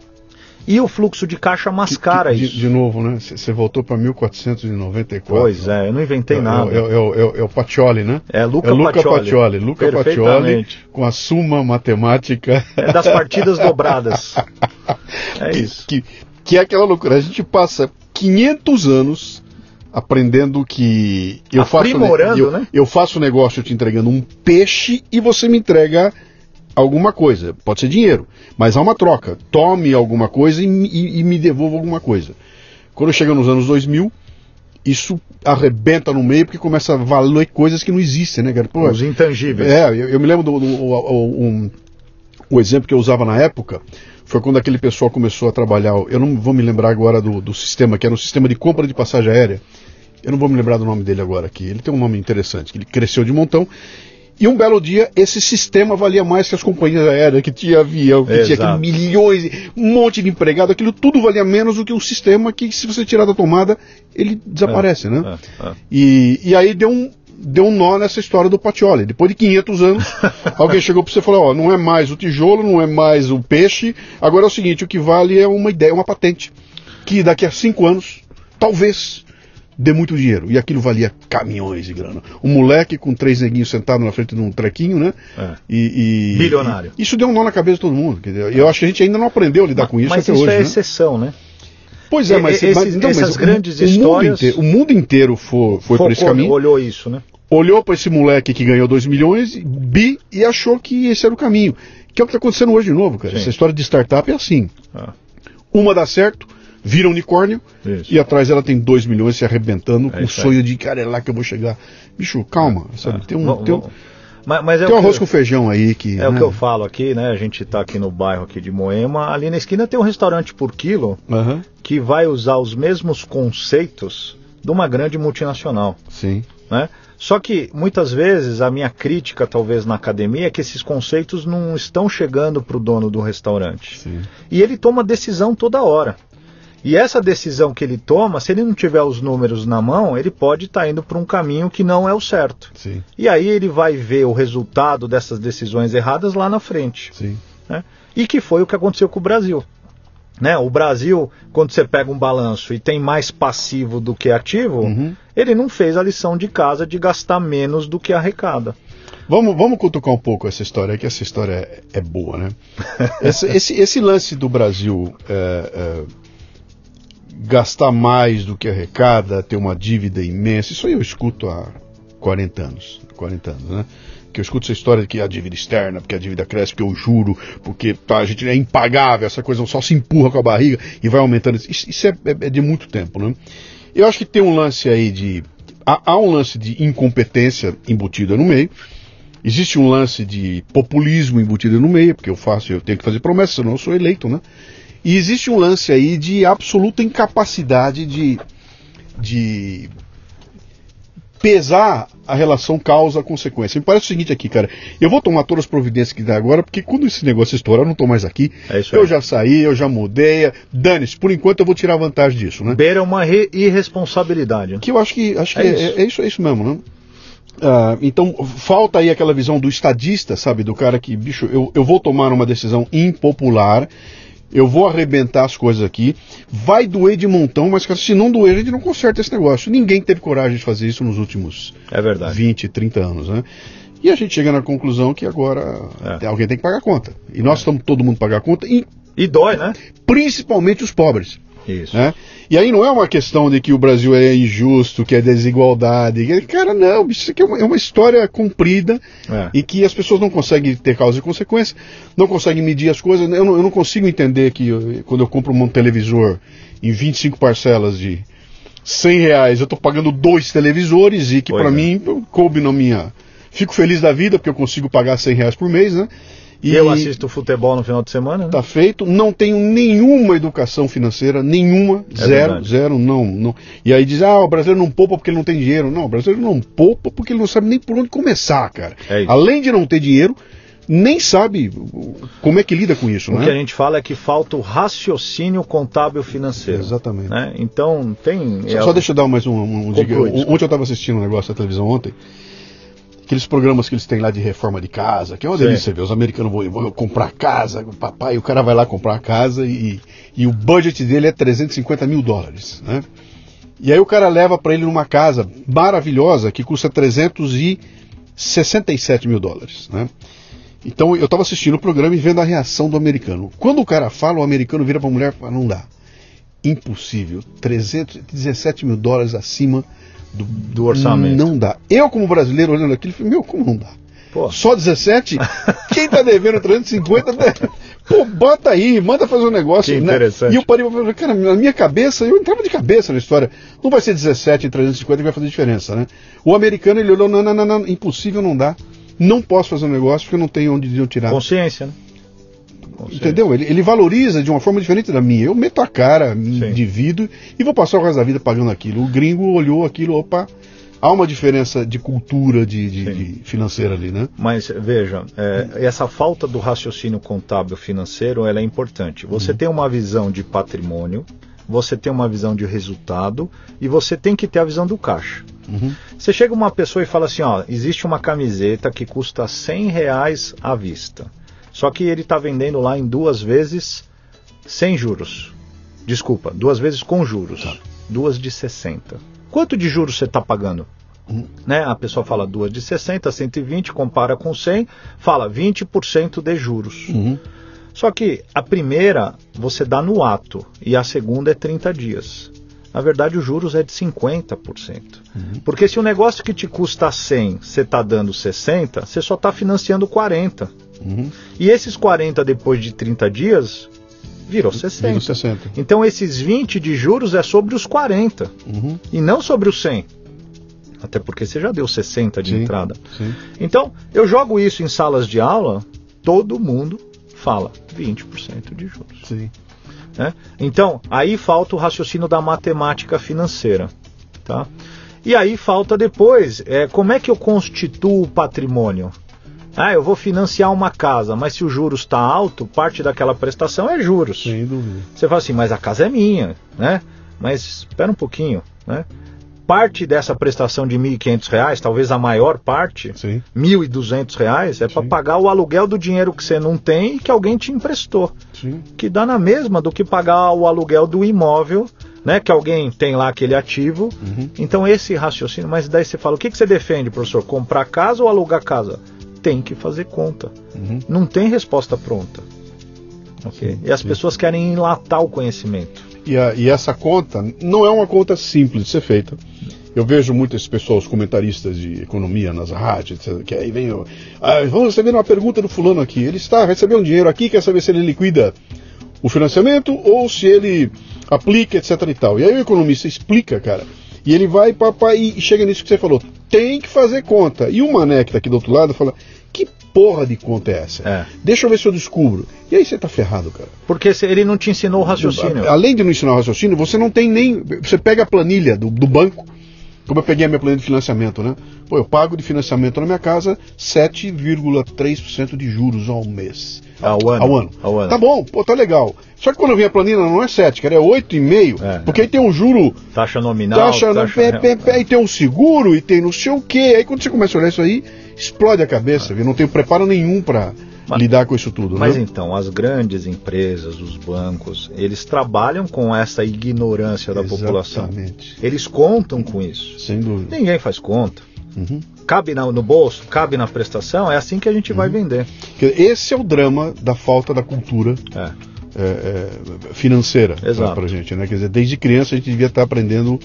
E o fluxo de caixa mascara de, isso. De novo, né? Você voltou para 1494. Pois é, eu não inventei é, nada. É, é, é, o Pacioli, né? É Luca, é Luca Pacioli. Pacioli. Luca Pacioli com a suma matemática. É das partidas dobradas. [LAUGHS] É isso. Que, que é aquela loucura. A gente passa 500 anos aprendendo que eu faço, eu, né? eu faço negócio te entregando um peixe e você me entrega alguma coisa. Pode ser dinheiro, mas há uma troca. Tome alguma coisa e, e, e me devolva alguma coisa. Quando chega nos anos 2000, isso arrebenta no meio porque começa a valer coisas que não existem, né, cara? Pô, Os intangíveis. É, eu, eu me lembro do, do, do um, o exemplo que eu usava na época foi quando aquele pessoal começou a trabalhar. Eu não vou me lembrar agora do, do sistema, que era um sistema de compra de passagem aérea. Eu não vou me lembrar do nome dele agora aqui. Ele tem um nome interessante, que ele cresceu de montão. E um belo dia, esse sistema valia mais que as companhias aéreas, que tinha avião, que tinha milhões, um monte de empregado, aquilo tudo valia menos do que um sistema que, se você tirar da tomada, ele desaparece, é, né? É, é. E, e aí deu um, deu um nó nessa história do Patioli. Depois de 500 anos, [LAUGHS] alguém chegou para você e falou: ó, não é mais o tijolo, não é mais o peixe. Agora é o seguinte: o que vale é uma ideia, uma patente. Que daqui a cinco anos, talvez, dê muito dinheiro. E aquilo valia caminhões de grana. Um moleque com três neguinhos sentado na frente de um trequinho, né? É. E, e, Bilionário. E isso deu um nó na cabeça de todo mundo. Eu acho que a gente ainda não aprendeu a lidar mas, com isso mas até isso hoje. é né? exceção, né? Pois é, mas, Esses, mas, não, essas mas grandes o, histórias. O mundo inteiro, o mundo inteiro foi, foi por esse caminho. olhou isso, né? olhou para esse moleque que ganhou 2 milhões, bi, e achou que esse era o caminho. Que é o que está acontecendo hoje de novo, cara. Sim. Essa história de startup é assim. Ah. Uma dá certo, vira unicórnio, Isso. e atrás ela tem 2 milhões se arrebentando É com o isso aí. sonho de, cara, é lá que eu vou chegar. Bicho, calma, sabe? Tem um, tem um, Mas, mas é tem um o arroz com feijão aí que. É o né? que eu falo aqui, né? A gente tá aqui no bairro aqui de Moema. Ali na esquina tem um restaurante por quilo Aham, que vai usar os mesmos conceitos de uma grande multinacional, sim. né? Só que muitas vezes a minha crítica, talvez na academia, é que esses conceitos não estão chegando para o dono do restaurante. Sim. E ele toma decisão toda hora. E essa decisão que ele toma, se ele não tiver os números na mão, ele pode estar indo para um caminho que não é o certo. Sim, E aí ele vai ver o resultado dessas decisões erradas lá na frente sim. né? E que foi o que aconteceu com o Brasil. Né? O Brasil, quando você pega um balanço e tem mais passivo do que ativo, Uhum. ele não fez a lição de casa de gastar menos do que arrecada. Vamos, vamos cutucar um pouco essa história, que essa história é, é boa, né? [LAUGHS] esse, esse, esse lance do Brasil é, é, gastar mais do que arrecada, ter uma dívida imensa, isso aí eu escuto há 40 anos. 40 anos, né? Que eu escuto essa história de que a dívida externa, porque a dívida cresce, porque eu juro, porque tá, a gente é impagável, essa coisa só se empurra com a barriga e vai aumentando. Isso, isso é, é- é de muito tempo, né? Eu acho que tem um lance aí de. Há, há um lance de incompetência embutida no meio. Existe um lance de populismo embutido no meio, porque eu faço, eu tenho que fazer promessas, senão eu sou eleito, né? E existe um lance aí de absoluta incapacidade de, de pesar a relação causa-consequência. Me parece o seguinte aqui, cara. Eu vou tomar todas as providências que dá agora, porque quando esse negócio estourar, eu não tô mais aqui. É eu já saí, eu já mudei. Dane-se, por enquanto eu vou tirar vantagem disso, né? Beira uma re- irresponsabilidade. né? Que eu acho que, acho É é, isso. é- é isso, é isso mesmo, né? Ah, então, falta aí aquela visão do estadista, sabe? Do cara que, bicho, eu, eu vou tomar uma decisão impopular, eu vou arrebentar as coisas aqui, vai doer de montão, mas, cara, se não doer, a gente não conserta esse negócio. Ninguém teve coragem de fazer isso nos últimos É verdade. 20, 30 anos, né? E a gente chega na conclusão que agora É. alguém tem que pagar a conta. E nós estamos todo mundo pagar a conta, e E dói, né? principalmente os pobres. Isso. Né? E aí não é uma questão de que o Brasil é injusto, que é desigualdade. Cara, não, isso aqui é uma, é uma história comprida É. e que as pessoas não conseguem ter causa e consequência, não conseguem medir as coisas. Eu não, eu não consigo entender que eu- quando eu compro um televisor em 25 parcelas de 100 reais, eu estou pagando dois televisores e que para é. mim coube na minha. Fico feliz da vida porque eu consigo pagar 100 reais por mês, né? E eu assisto futebol no final de semana, né? Tá feito, não tenho nenhuma educação financeira, nenhuma, É zero, verdade. zero, não, não. E aí diz, ah, o brasileiro não poupa porque ele não tem dinheiro. Não, o brasileiro não poupa porque ele não sabe nem por onde começar, cara. É. Além de não ter dinheiro, nem sabe como é que lida com isso, O né? que a gente fala é que falta o raciocínio contábil financeiro. Exatamente. Né? Então, tem. Só, é- só deixa eu dar mais um. um, um diga- ontem eu estava assistindo um negócio na televisão ontem. Aqueles programas que eles têm lá de reforma de casa, que é uma Sim. delícia ver. Os americanos vão, vão comprar casa, o papai, o cara vai lá comprar a casa e, e o budget dele é 350 mil dólares, né? E aí o cara leva para ele numa casa maravilhosa que custa 367 mil dólares, né? Então eu estava assistindo o programa e vendo a reação do americano. Quando o cara fala, o americano vira para a mulher e fala, não dá. Impossível. 317 mil dólares acima do, Do orçamento. Não dá. Eu, como brasileiro, olhando aquilo, falei, meu, como não dá? Pô, Só 17? [LAUGHS] Quem tá devendo 350? né? Pô, bota aí, manda fazer um negócio. Que né? interessante. E eu parei pra cara, na minha cabeça, eu entrava de cabeça na história. Não vai ser 17 e 350 que vai fazer diferença, né? O americano, ele olhou, não, não, não, não, impossível, não dá. Não posso fazer um negócio porque eu não tenho onde eu tirar. consciência, né? Entendeu? Ele, ele valoriza de uma forma diferente da minha. Eu meto a cara, me Sim. divido e vou passar o resto da vida pagando aquilo. O gringo olhou aquilo, opa, há uma diferença de cultura de, de- de financeira ali, né? Mas veja, é, essa falta do raciocínio contábil financeiro ela é importante. Você tem uma visão de patrimônio, você tem uma visão de resultado e você tem que ter a visão do caixa. Uhum. Você chega uma pessoa e fala assim, ó, existe uma camiseta que custa 100 reais à vista. Só que ele está vendendo lá em duas vezes sem juros. Desculpa, duas vezes com juros. Duas de 60. Quanto de juros você está pagando? Uhum. Né? A pessoa fala duas de 60, 120, compara com 100, fala 20% de juros. Uhum. Só que a primeira você dá no ato e a segunda é 30 dias. Na verdade, os juros é de 50%. Porque se o negócio que te custa 100, você está dando 60, você só está financiando 40. Uhum. E esses 40 depois de 30 dias virou 60. Virou 60. Então esses 20 de juros é sobre os 40 Uhum. e não sobre os 100. Até porque você já deu 60 de Sim, entrada. sim. Então, eu jogo isso em salas de aula, todo mundo fala 20% de juros. Sim. né? Então, aí falta o raciocínio da matemática financeira. Tá? E aí falta depois, é, como é que eu constituo o patrimônio? Ah, eu vou financiar uma casa, mas se o juros está alto, parte daquela prestação é juros. Sem dúvida. Você fala assim, mas a casa é minha, né? Mas espera um pouquinho, né? Parte dessa prestação de R$ 1.500, talvez a maior parte. 1.200 reais, é para pagar o aluguel do dinheiro que você não tem e que alguém te emprestou Sim. que dá na mesma do que pagar o aluguel do imóvel, né? Que alguém tem lá aquele ativo. Uhum. Então esse raciocínio, mas daí você fala, o que, que você defende, professor? Comprar casa ou alugar casa? Tem que fazer conta. Uhum. Não tem resposta pronta. Ok? E as pessoas querem enlatar o conhecimento. E, a- e essa conta não é uma conta simples de ser feita. Eu vejo muitas pessoas, comentaristas de economia nas rádios, que aí vem. Ah, vamos receber uma pergunta do fulano aqui. Ele está recebendo dinheiro aqui, quer saber se ele liquida o financiamento ou se ele aplica, etc. e tal. E aí o economista explica, cara. E ele vai papai, e chega nisso que você falou. Tem que fazer conta. E o mané que tá aqui do outro lado fala: que porra de conta é essa? É. Deixa eu ver se eu descubro. E aí você tá ferrado, cara. Porque ele não te ensinou o raciocínio. Além de não ensinar o raciocínio, você não tem nem. Você pega a planilha do, do banco, como eu peguei a minha planilha de financiamento, né? Pô, eu pago de financiamento na minha casa 7,3% de juros ao mês. Ao ano. Ao ano. Ao ano. Tá bom, pô, tá legal. Só que quando eu vi a planilha não é 7, cara, é 8,5. É. porque aí tem um juro. Taxa nominal. Taxa, taxa pé, pé, aí tem um seguro e tem não sei o quê. Aí quando você começa a olhar isso aí, explode a cabeça, viu? Não tem preparo nenhum pra Mas- lidar com isso tudo. Mas né? então, as grandes empresas, os bancos, eles trabalham com essa ignorância da população. Exatamente. Eles contam com isso. Sem dúvida. Ninguém faz conta. Uhum. Cabe na- no bolso, cabe na prestação, é assim que a gente vai vender. Esse é o drama da falta da cultura É. é, é, financeira Exato. para a gente, né? Quer dizer, desde criança a gente devia estar aprendendo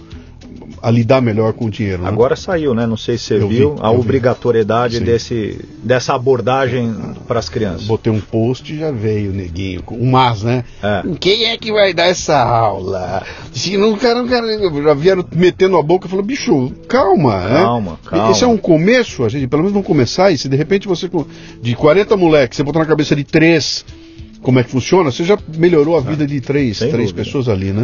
a lidar melhor com o dinheiro. né? Agora saiu, né? Não sei se você Eu vi, viu a vi. obrigatoriedade Sim. desse, dessa abordagem para as crianças. Botei um post e já veio o neguinho, com- um mas, né? É. Quem é que vai dar essa aula? Se não, cara, não, cara, já vieram metendo a boca e falou, bicho, calma, né? Calma, calma. Esse é um começo, a gente pelo menos vamos começar e se de repente você, de 40 moleques, você botar na cabeça de três como é que funciona, você já melhorou a vida de três, sem três dúvida. pessoas ali, né?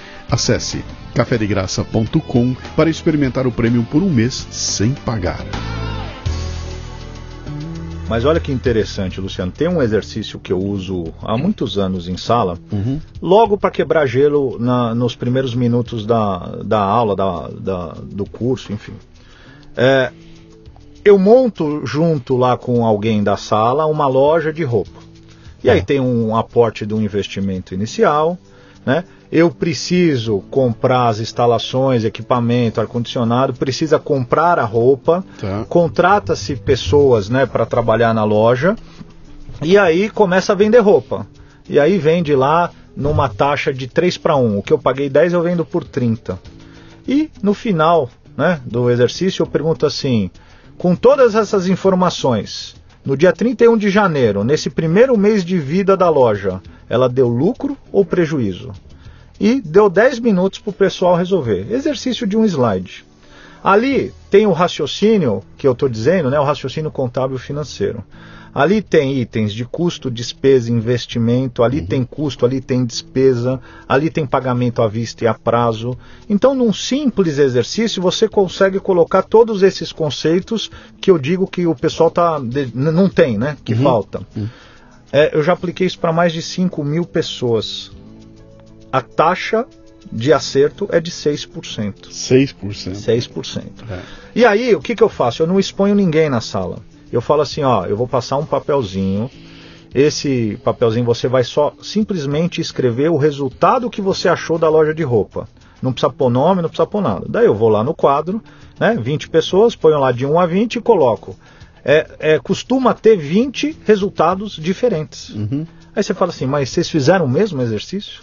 Acesse cafedegraça.com para experimentar o prêmio por um mês sem pagar. Mas olha que interessante, Luciano. Tem um exercício que eu uso há muitos anos em sala, logo para quebrar gelo na- nos primeiros minutos da, da aula, da, da- do curso, enfim. É, eu monto junto lá com alguém da sala uma loja de roupa. E aí Tá. tem um aporte de um investimento inicial, né? Eu preciso comprar as instalações, equipamento, ar-condicionado, precisa comprar a roupa, Tá. contrata-se pessoas né, para trabalhar na loja e aí começa a vender roupa. E aí vende lá numa taxa de 3 para 1. O que eu paguei 10 eu vendo por 30. E no final né, do exercício eu pergunto assim: com todas essas informações, no dia 31 de janeiro, nesse primeiro mês de vida da loja, ela deu lucro ou prejuízo? E deu 10 minutos para o pessoal resolver. Exercício de um slide. Ali tem o raciocínio que eu estou dizendo, né, o raciocínio contábil financeiro. Ali tem itens de custo, despesa, investimento, ali tem custo, ali tem despesa, ali tem pagamento à vista e a prazo. Então, num simples exercício, você consegue colocar todos esses conceitos que eu digo que o pessoal tá, não tem, né? Que falta. É, eu já apliquei isso para mais de 5 mil pessoas. A taxa de acerto é de 6%. 6%. 6%. É. E aí, o que, que eu faço? Eu não exponho ninguém na sala. Eu falo assim, ó, eu vou passar um papelzinho. Esse papelzinho você vai só simplesmente escrever o resultado que você achou da loja de roupa. Não precisa pôr nome, não precisa pôr nada. Daí eu vou lá no quadro, né, 20 pessoas, ponho lá de 1 a 20 e coloco. É, é, costuma ter 20 resultados diferentes. Uhum. Aí você fala assim, mas vocês fizeram o mesmo exercício?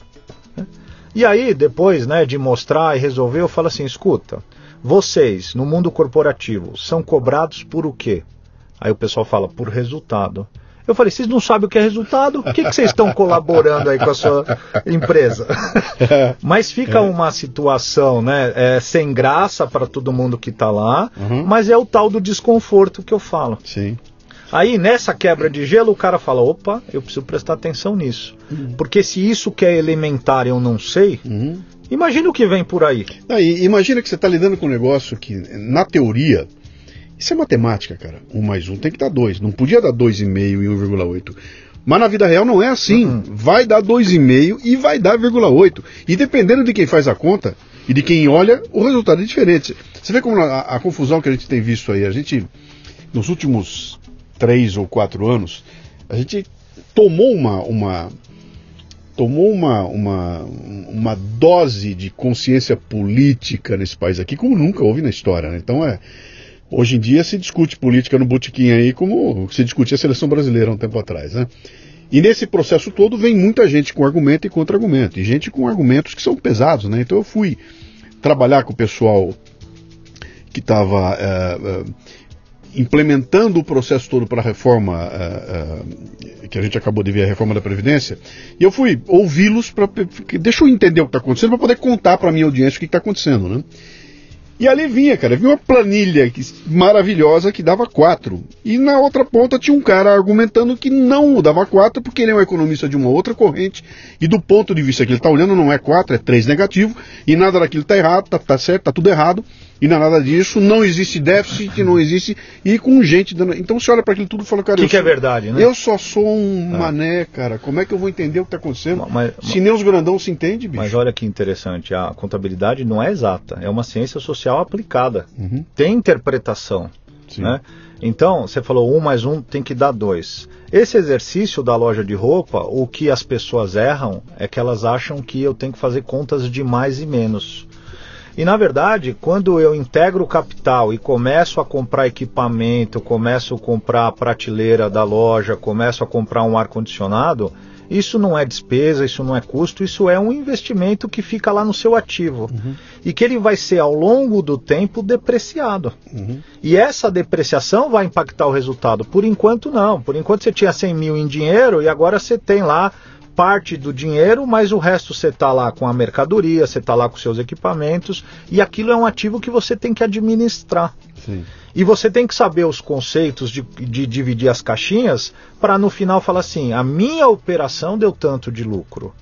E aí, depois né, de mostrar e resolver, eu falo assim: escuta, vocês no mundo corporativo são cobrados por o quê? Aí o pessoal fala: por resultado. Eu falei, vocês não sabem o que é resultado? O que, que vocês estão colaborando aí com a sua empresa? [LAUGHS] mas fica uma situação né, é, sem graça para todo mundo que está lá, uhum. mas é o tal do desconforto que eu falo. Sim. Aí nessa quebra de gelo o cara fala: opa, eu preciso prestar atenção nisso. Uhum. Porque se isso que é elementar eu não sei, uhum. imagina o que vem por aí. Imagina que você está lidando com um negócio que, na teoria, isso é matemática, cara. Um mais um tem que dar dois. Não podia dar dois e meio e 1,8. Mas na vida real não é assim. Uhum. Vai dar 2,5 e vai dar 0,8. E dependendo de quem faz a conta e de quem olha, o resultado é diferente. Você vê como a, a confusão que a gente tem visto aí. A gente, nos últimos três ou quatro anos, a gente tomou uma, uma tomou uma, uma, uma dose de consciência política nesse país aqui como nunca houve na história. Né? Então é hoje em dia se discute política no botequim aí como se discutia a seleção brasileira um tempo atrás, né? E nesse processo todo vem muita gente com argumento e contra-argumento, e gente com argumentos que são pesados, né? Então eu fui trabalhar com o pessoal que estava é, eh, é, eh, implementando o processo todo para a reforma uh, uh, que a gente acabou de ver, a reforma da Previdência, e eu fui ouvi-los para. Deixa eu entender o que está acontecendo para poder contar para a minha audiência o que está acontecendo, né? E ali vinha, cara, vinha uma planilha maravilhosa que dava 4. E na outra ponta tinha um cara argumentando que não dava 4 porque ele é um economista de uma outra corrente e do ponto de vista que ele está olhando não é 4, é 3 negativo e nada daquilo está errado, está tá certo, está tudo errado e não é nada disso, não existe déficit, não existe. E com gente dando. Então você olha para aquilo tudo e fala, cara. O que, que é verdade, né? Eu só sou um é. mané, cara. Como é que eu vou entender o que está acontecendo? Mas, se nem os grandão se entende, bicho. Mas olha que interessante, a contabilidade não é exata, é uma ciência social aplicada. Uhum. Tem interpretação. Né? Então, você falou um mais um tem que dar dois. Esse exercício da loja de roupa, o que as pessoas erram é que elas acham que eu tenho que fazer contas de mais e menos. E na verdade, quando eu integro o capital e começo a comprar equipamento, começo a comprar a prateleira da loja, começo a comprar um ar-condicionado, isso não é despesa, isso não é custo, isso é um investimento que fica lá no seu ativo. Uhum. E que ele vai ser ao longo do tempo depreciado. Uhum. E essa depreciação vai impactar o resultado. Por enquanto, não. Por enquanto você tinha 100 mil em dinheiro e agora você tem lá parte do dinheiro, mas o resto você está lá com a mercadoria, você está lá com seus equipamentos, e aquilo é um ativo que você tem que administrar. Sim. E você tem que saber os conceitos de, de dividir as caixinhas para no final falar assim: a minha operação deu tanto de lucro.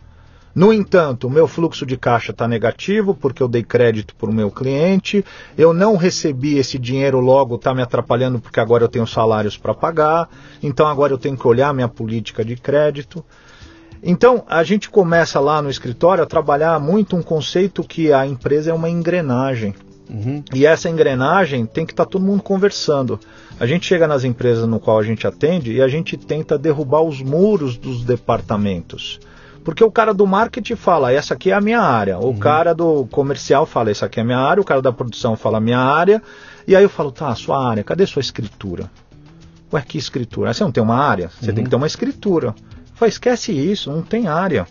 No entanto, o meu fluxo de caixa está negativo porque eu dei crédito para o meu cliente, eu não recebi esse dinheiro logo, está me atrapalhando porque agora eu tenho salários para pagar, então agora eu tenho que olhar minha política de crédito. Então, a gente começa lá no escritório a trabalhar muito um conceito que a empresa é uma engrenagem. Uhum. E essa engrenagem tem que estar tá todo mundo conversando. A gente chega nas empresas no qual a gente atende e a gente tenta derrubar os muros dos departamentos. Porque o cara do marketing fala, essa aqui é a minha área. O uhum. cara do comercial fala, essa aqui é a minha área. O cara da produção fala, minha área. E aí eu falo, tá, sua área, cadê sua escritura? Ué, que escritura? Você não tem uma área? Você uhum. tem que ter uma escritura. Fala, esquece isso, não tem área.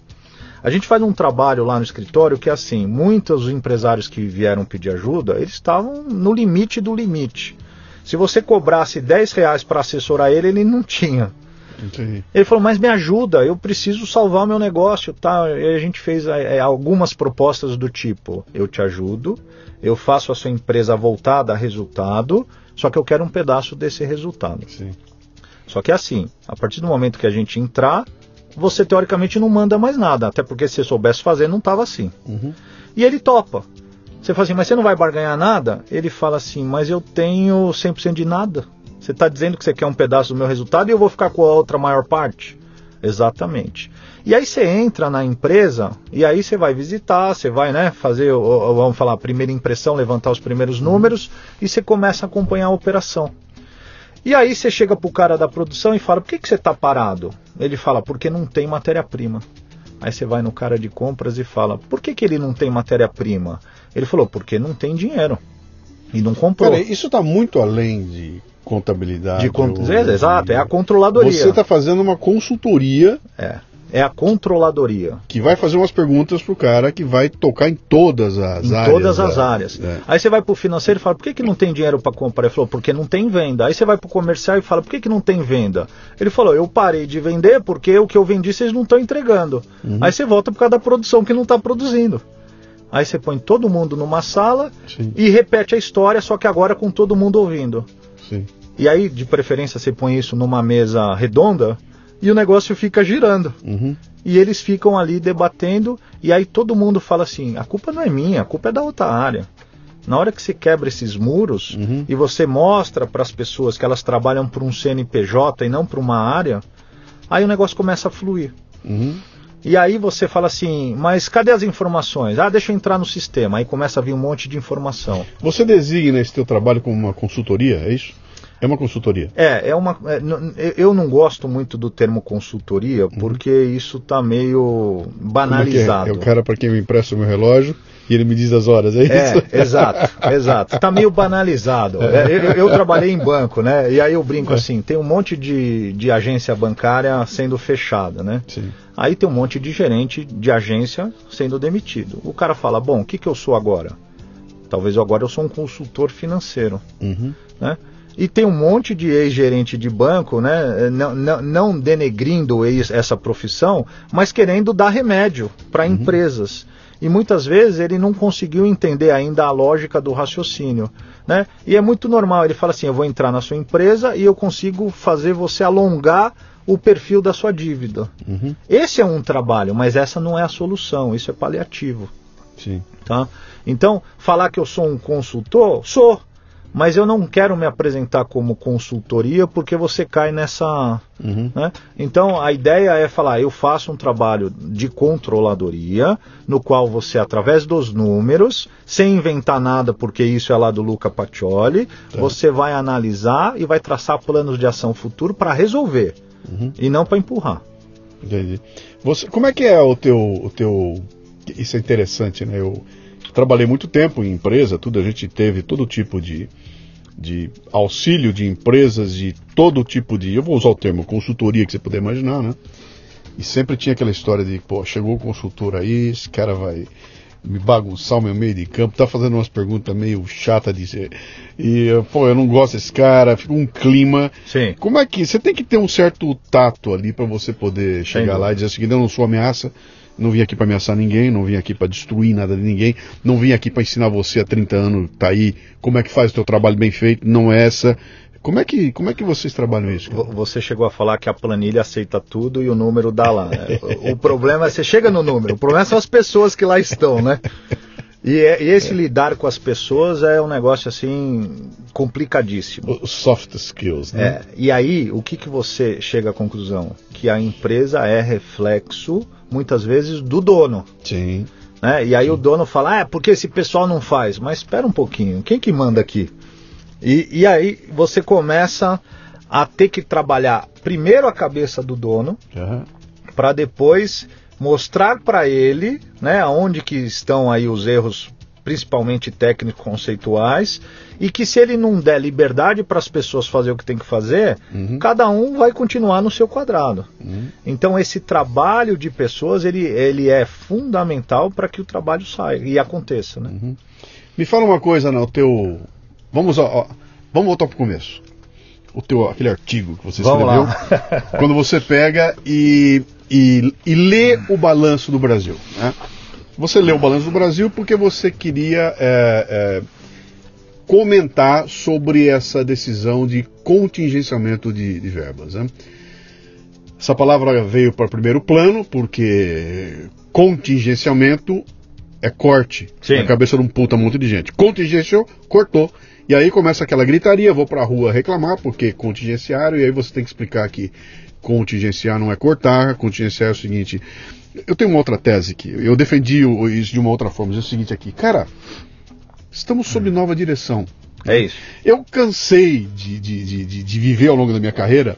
A gente faz um trabalho lá no escritório que é assim, muitos empresários que vieram pedir ajuda, eles estavam no limite do limite. Se você cobrasse 10 reais para assessorar ele, ele não tinha. Entendi. Ele falou, mas me ajuda, eu preciso salvar meu negócio, tá? E a gente fez é, algumas propostas do tipo, eu te ajudo, eu faço a sua empresa voltar a dar resultado, só que eu quero um pedaço desse resultado. Sim. Só que é assim, a partir do momento que a gente entrar, você teoricamente não manda mais nada, até porque se você soubesse fazer, não estava assim. Uhum. E ele topa. Você fala assim, mas você não vai barganhar nada? Ele fala assim, mas eu tenho 100% de nada. Você está dizendo que você quer um pedaço do meu resultado e eu vou ficar com a outra maior parte? Exatamente. E aí você entra na empresa e aí você vai visitar, você vai, né, fazer, vamos falar, a primeira impressão, levantar os primeiros números e você começa a acompanhar a operação. E aí você chega pro cara da produção e fala: "Por que que você está parado?" Ele fala: "Porque não tem matéria-prima." Aí você vai no cara de compras e fala: "Por que que ele não tem matéria-prima?" Ele falou: "Porque não tem dinheiro." E não comprou. Peraí, isso está muito além de contabilidade. De cont... ou... Exato, é a controladoria. Você está fazendo uma consultoria. É. É a controladoria. Que vai fazer umas perguntas pro cara que vai tocar em todas as em áreas. Em todas as da... áreas. É. Aí você vai pro financeiro e fala, por que, que não tem dinheiro para comprar? Ele falou, porque não tem venda. Aí você vai pro comercial e fala, por que, que não tem venda? Ele falou, eu parei de vender porque o que eu vendi vocês não estão entregando. Uhum. Aí você volta por causa da produção que não está produzindo. Aí você põe todo mundo numa sala Sim. e repete a história, só que agora com todo mundo ouvindo. Sim. E aí, de preferência, você põe isso numa mesa redonda e o negócio fica girando. Uhum. E eles ficam ali debatendo, e aí todo mundo fala assim: a culpa não é minha, a culpa é da outra área. Na hora que você quebra esses muros uhum. e você mostra para as pessoas que elas trabalham por um CNPJ e não por uma área, aí o negócio começa a fluir. Uhum. E aí você fala assim, mas cadê as informações? Ah, deixa eu entrar no sistema. Aí começa a vir um monte de informação. Você designa esse teu trabalho como uma consultoria, é isso? É uma consultoria. É, é uma. É, eu não gosto muito do termo consultoria uhum. porque uhum. isso está meio banalizado. É, é, o cara para quem me empresta o meu relógio e ele me diz as horas, é, é isso? É, [LAUGHS] exato, exato. Está meio banalizado. É. Eu, eu, trabalhei em banco, né? E aí eu brinco é. assim: tem um monte de, de agência bancária sendo fechada, né? Sim. Aí tem um monte de gerente de agência sendo demitido. O cara fala: bom, o que, que eu sou agora? Talvez eu agora eu sou um consultor financeiro, uhum. né? E tem um monte de ex-gerente de banco, né, não, não, não denegrindo essa profissão, mas querendo dar remédio para uhum. empresas. E muitas vezes ele não conseguiu entender ainda a lógica do raciocínio. Né? E é muito normal, ele fala assim: eu vou entrar na sua empresa e eu consigo fazer você alongar o perfil da sua dívida. Uhum. Esse é um trabalho, mas essa não é a solução, isso é paliativo. Sim. Tá? Então, falar que eu sou um consultor, sou mas eu não quero me apresentar como consultoria porque você cai nessa. Uhum. Né? Então a ideia é falar: eu faço um trabalho de controladoria, no qual você, através dos números, sem inventar nada, porque isso é lá do Luca Pacioli, tá. você vai analisar e vai traçar planos de ação futuro para resolver uhum. e não para empurrar. Entendi. Você, como é que é o teu, o teu. Isso é interessante, né? Eu trabalhei muito tempo em empresa, tudo, a gente teve todo tipo de, de auxílio de empresas de todo tipo de. Eu vou usar o termo consultoria que você puder imaginar, né? E sempre tinha aquela história de, pô, chegou o consultor aí, esse cara vai me bagunçar o meu meio de campo, tá fazendo umas perguntas meio chata de ser. E, pô, eu não gosto desse cara, fica um clima. Sim. Como é que. Você tem que ter um certo tato ali para você poder chegar Sim. lá e dizer o seguinte: eu não sou ameaça, não vim aqui para ameaçar ninguém, não vim aqui para destruir nada de ninguém, não vim aqui para ensinar você há 30 anos, tá aí, como é que faz o teu trabalho bem feito, não é essa. Como é que, como é que vocês trabalham isso? Cara? Você chegou a falar que a planilha aceita tudo e o número dá lá. Né? o problema é você chega no número, o problema são as pessoas que lá estão, né? E, é, e, esse é. lidar com as pessoas é um negócio assim complicadíssimo. O soft skills, né? É, e aí, o que, que você chega à conclusão? Que a empresa é reflexo, muitas vezes, do dono. Sim. Né? E aí Sim. o dono fala, ah, é porque esse pessoal não faz. Mas espera um pouquinho, quem que manda aqui? E, e aí você começa a ter que trabalhar primeiro a cabeça do dono, uhum. para depois mostrar para ele, né, aonde que estão aí os erros, principalmente técnicos conceituais, e que se ele não der liberdade para as pessoas fazer o que tem que fazer, uhum. cada um vai continuar no seu quadrado. Uhum. Então esse trabalho de pessoas ele, ele é fundamental para que o trabalho saia e aconteça, né? Uhum. Me fala uma coisa, né, o teu vamos ó, vamos voltar para o começo. O teu aquele artigo que você Vamos escreveu, [LAUGHS] quando você pega e e, e lê o balanço do Brasil. Né? Você lê o balanço do Brasil porque você queria é, é, comentar sobre essa decisão de contingenciamento de, de verbas. Né? Essa palavra veio para primeiro plano porque contingenciamento é corte Sim. na cabeça de um puta monte de gente. Contingenciou, cortou. E aí começa aquela gritaria, vou para a rua reclamar porque contingenciaram, e aí você tem que explicar que contingenciar não é cortar, contingenciar é o seguinte. Eu tenho uma outra tese aqui, eu defendi isso de uma outra forma, é o seguinte aqui, cara, estamos sob nova direção. É isso. Eu cansei de, de, de, de viver ao longo da minha carreira.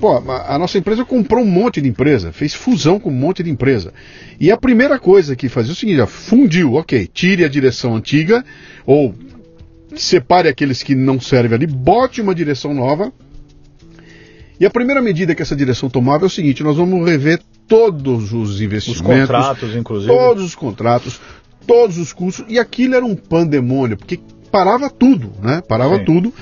Pô, a nossa empresa comprou um monte de empresa, fez fusão com um monte de empresa. E a primeira coisa que fazia é o seguinte: fundiu, ok, tire a direção antiga, ou separe aqueles que não servem ali, bote uma direção nova. E a primeira medida que essa direção tomava é o seguinte: nós vamos rever todos os investimentos, os contratos, inclusive, todos os contratos, todos os custos. E aquilo era um pandemônio, porque parava tudo, né? Parava Sim. tudo.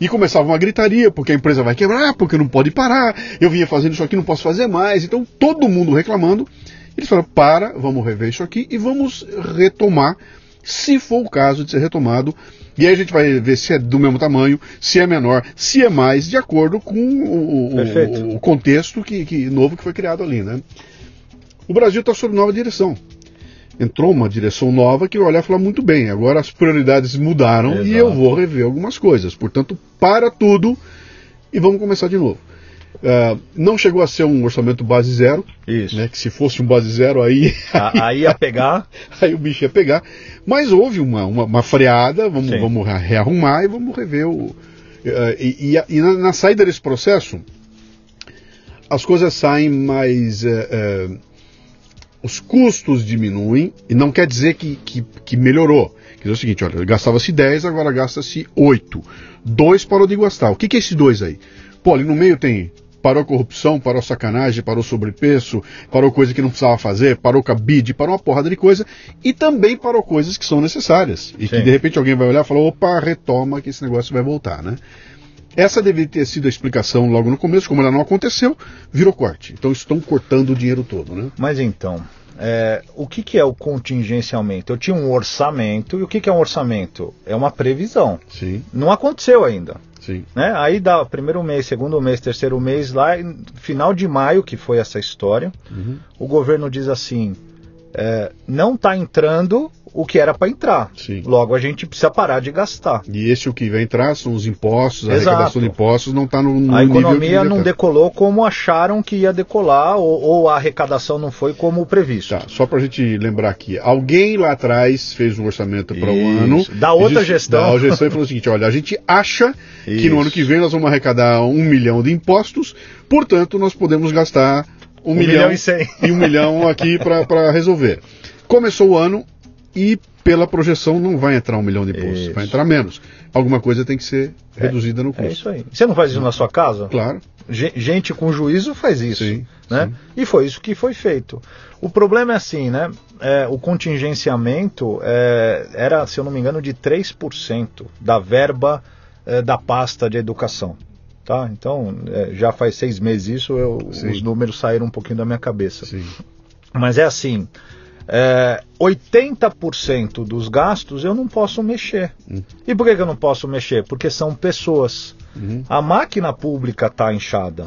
E começava uma gritaria, porque a empresa vai quebrar, porque não pode parar, eu vinha fazendo isso aqui, não posso fazer mais. Então todo mundo reclamando. Eles falaram: para, vamos rever isso aqui e vamos retomar, se for o caso de ser retomado. E aí a gente vai ver se é do mesmo tamanho, se é menor, se é mais, de acordo com o, o, o contexto que, que, novo que foi criado ali. Né? O Brasil está sob nova direção entrou uma direção nova que eu olhar e falar muito bem, agora as prioridades mudaram Exato. e eu vou rever algumas coisas. Portanto, para tudo e vamos começar de novo. Uh, não chegou a ser um orçamento base zero. Isso. Né, que se fosse um base zero aí. [LAUGHS] A, aí ia pegar. aí o bicho ia pegar. Mas houve uma, uma, uma freada, vamos, vamos rearrumar e vamos rever o. Uh, e, e, e na, na, saída desse processo, as coisas saem mais. Uh, os custos diminuem, e não quer dizer que, que, que melhorou. Quer dizer o seguinte, olha, gastava-se 10, agora gasta-se 8. 2 parou de gastar. O que, que é esse 2 aí? Pô, ali no meio tem parou corrupção, parou sacanagem, parou sobrepreço, parou coisa que não precisava fazer, parou cabide, parou uma porrada de coisa, e também parou coisas que são necessárias. E Sim. que de repente alguém vai olhar e falar, opa, retoma que esse negócio vai voltar, né? Essa deveria ter sido a explicação logo no começo, como ela não aconteceu, virou corte. Então estão cortando o dinheiro todo, né? Mas então, é, o que, que é o contingenciamento? Eu tinha um orçamento, e o que, que é um orçamento? É uma previsão. Sim. Não aconteceu ainda. Sim. Né? Aí dá primeiro mês, segundo mês, terceiro mês, lá, final de maio, que foi essa história, uhum. o governo diz assim: é, não está entrando o que era para entrar. Sim. Logo, a gente precisa parar de gastar. E esse o que vai entrar são os impostos, a Exato. arrecadação de impostos não está no, no A economia não decolou como acharam que ia decolar, ou, ou, a arrecadação não foi como previsto. Tá, só para a gente lembrar aqui, alguém lá atrás fez um orçamento para o ano. Da outra gestão. Da outra gestão e falou o seguinte: olha, a gente acha Isso. que no ano que vem nós vamos arrecadar um milhão de impostos, portanto nós podemos gastar um, um milhão, milhão, e, cem. e um milhão aqui para resolver. Começou o ano, e pela projeção não vai entrar um milhão de impostos, isso. vai entrar menos. Alguma coisa tem que ser é, reduzida no é custo. É isso aí. Você não faz isso na sua casa? Claro. Gente com juízo faz isso. Sim, né? Sim. E foi isso que foi feito. O problema é assim, né? É, o contingenciamento é, era, se eu não me engano, de 3% da verba é, da pasta de educação. Tá? Então, é, já faz seis meses isso, eu, os números saíram um pouquinho da minha cabeça. Sim. Mas é assim, é, 80% dos gastos eu não posso mexer. Uhum. E por que, que, eu não posso mexer? Porque são pessoas. Uhum. A máquina pública está inchada.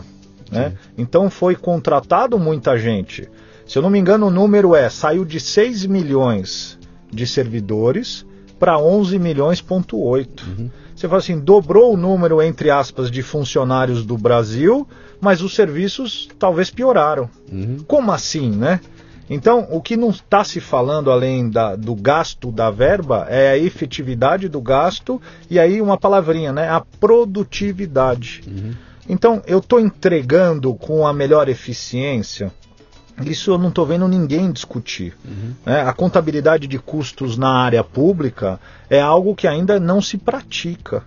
Né? Então foi contratado muita gente. Se eu não me engano, o número é: saiu de 6 milhões de servidores para 11 milhões, ponto 8. Uhum. Você fala assim, dobrou o número, entre aspas, de funcionários do Brasil, mas os serviços talvez pioraram. Uhum. Como assim, né? Então, o que não está se falando além da, do gasto da verba é a efetividade do gasto e aí uma palavrinha, né? A produtividade. Uhum. Então, eu estou entregando com a melhor eficiência. Isso eu não estou vendo ninguém discutir. Uhum. Né? A contabilidade de custos na área pública é algo que ainda não se pratica.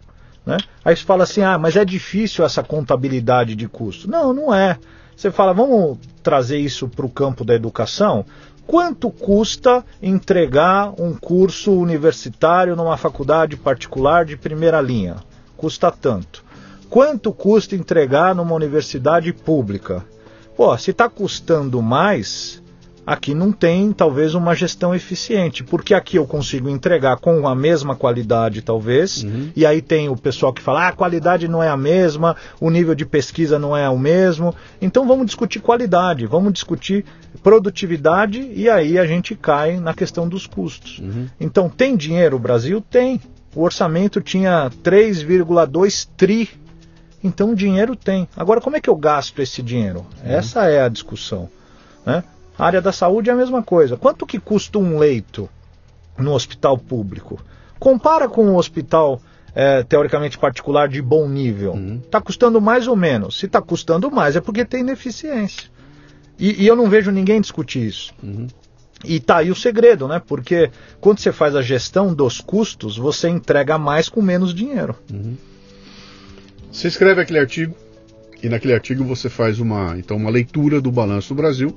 Né? Aí você fala assim, ah, mas é difícil essa contabilidade de custo. Não, não é. Você fala, vamos trazer isso para o campo da educação? Quanto custa entregar um curso universitário numa faculdade particular de primeira linha? Custa tanto. Quanto custa entregar numa universidade pública? Pô, se está custando mais, Aqui não tem, talvez, uma gestão eficiente, porque aqui eu consigo entregar com a mesma qualidade, talvez, uhum. e aí tem o pessoal que fala, ah, a qualidade não é a mesma, o nível de pesquisa não é o mesmo. Então vamos discutir qualidade, vamos discutir produtividade, e aí a gente cai na questão dos custos. Uhum. Então, tem dinheiro o Brasil? Tem. O orçamento tinha 3,2 tri Então dinheiro tem. Agora, como é que eu gasto esse dinheiro? Uhum. Essa é a discussão. Né? A área da saúde é a mesma coisa. Quanto que custa um leito no hospital público? Compara com um hospital é, teoricamente particular de bom nível. Está uhum. Tá custando mais ou menos. Se está custando mais é porque tem ineficiência. E, e, eu não vejo ninguém discutir isso. Uhum. E tá aí o segredo, né? Porque quando você faz a gestão dos custos, você entrega mais com menos dinheiro. Uhum. Você escreve aquele artigo e naquele artigo você faz uma, então, uma leitura do balanço do Brasil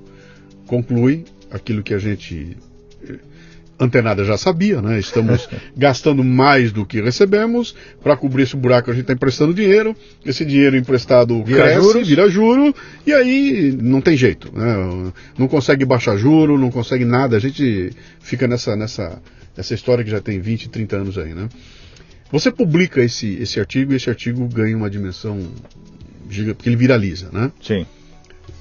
conclui aquilo que a gente eh, antenada já sabia, né? Estamos [LAUGHS] gastando mais do que recebemos para cobrir esse buraco a gente está emprestando dinheiro, esse dinheiro emprestado vira juros. vira juro e aí não tem jeito, né? Não consegue baixar juro, não consegue nada, a gente fica nessa nessa essa história que já tem 20, 30 anos aí, né? Você publica esse esse artigo e esse artigo ganha uma dimensão giga, porque ele viraliza, né? Sim.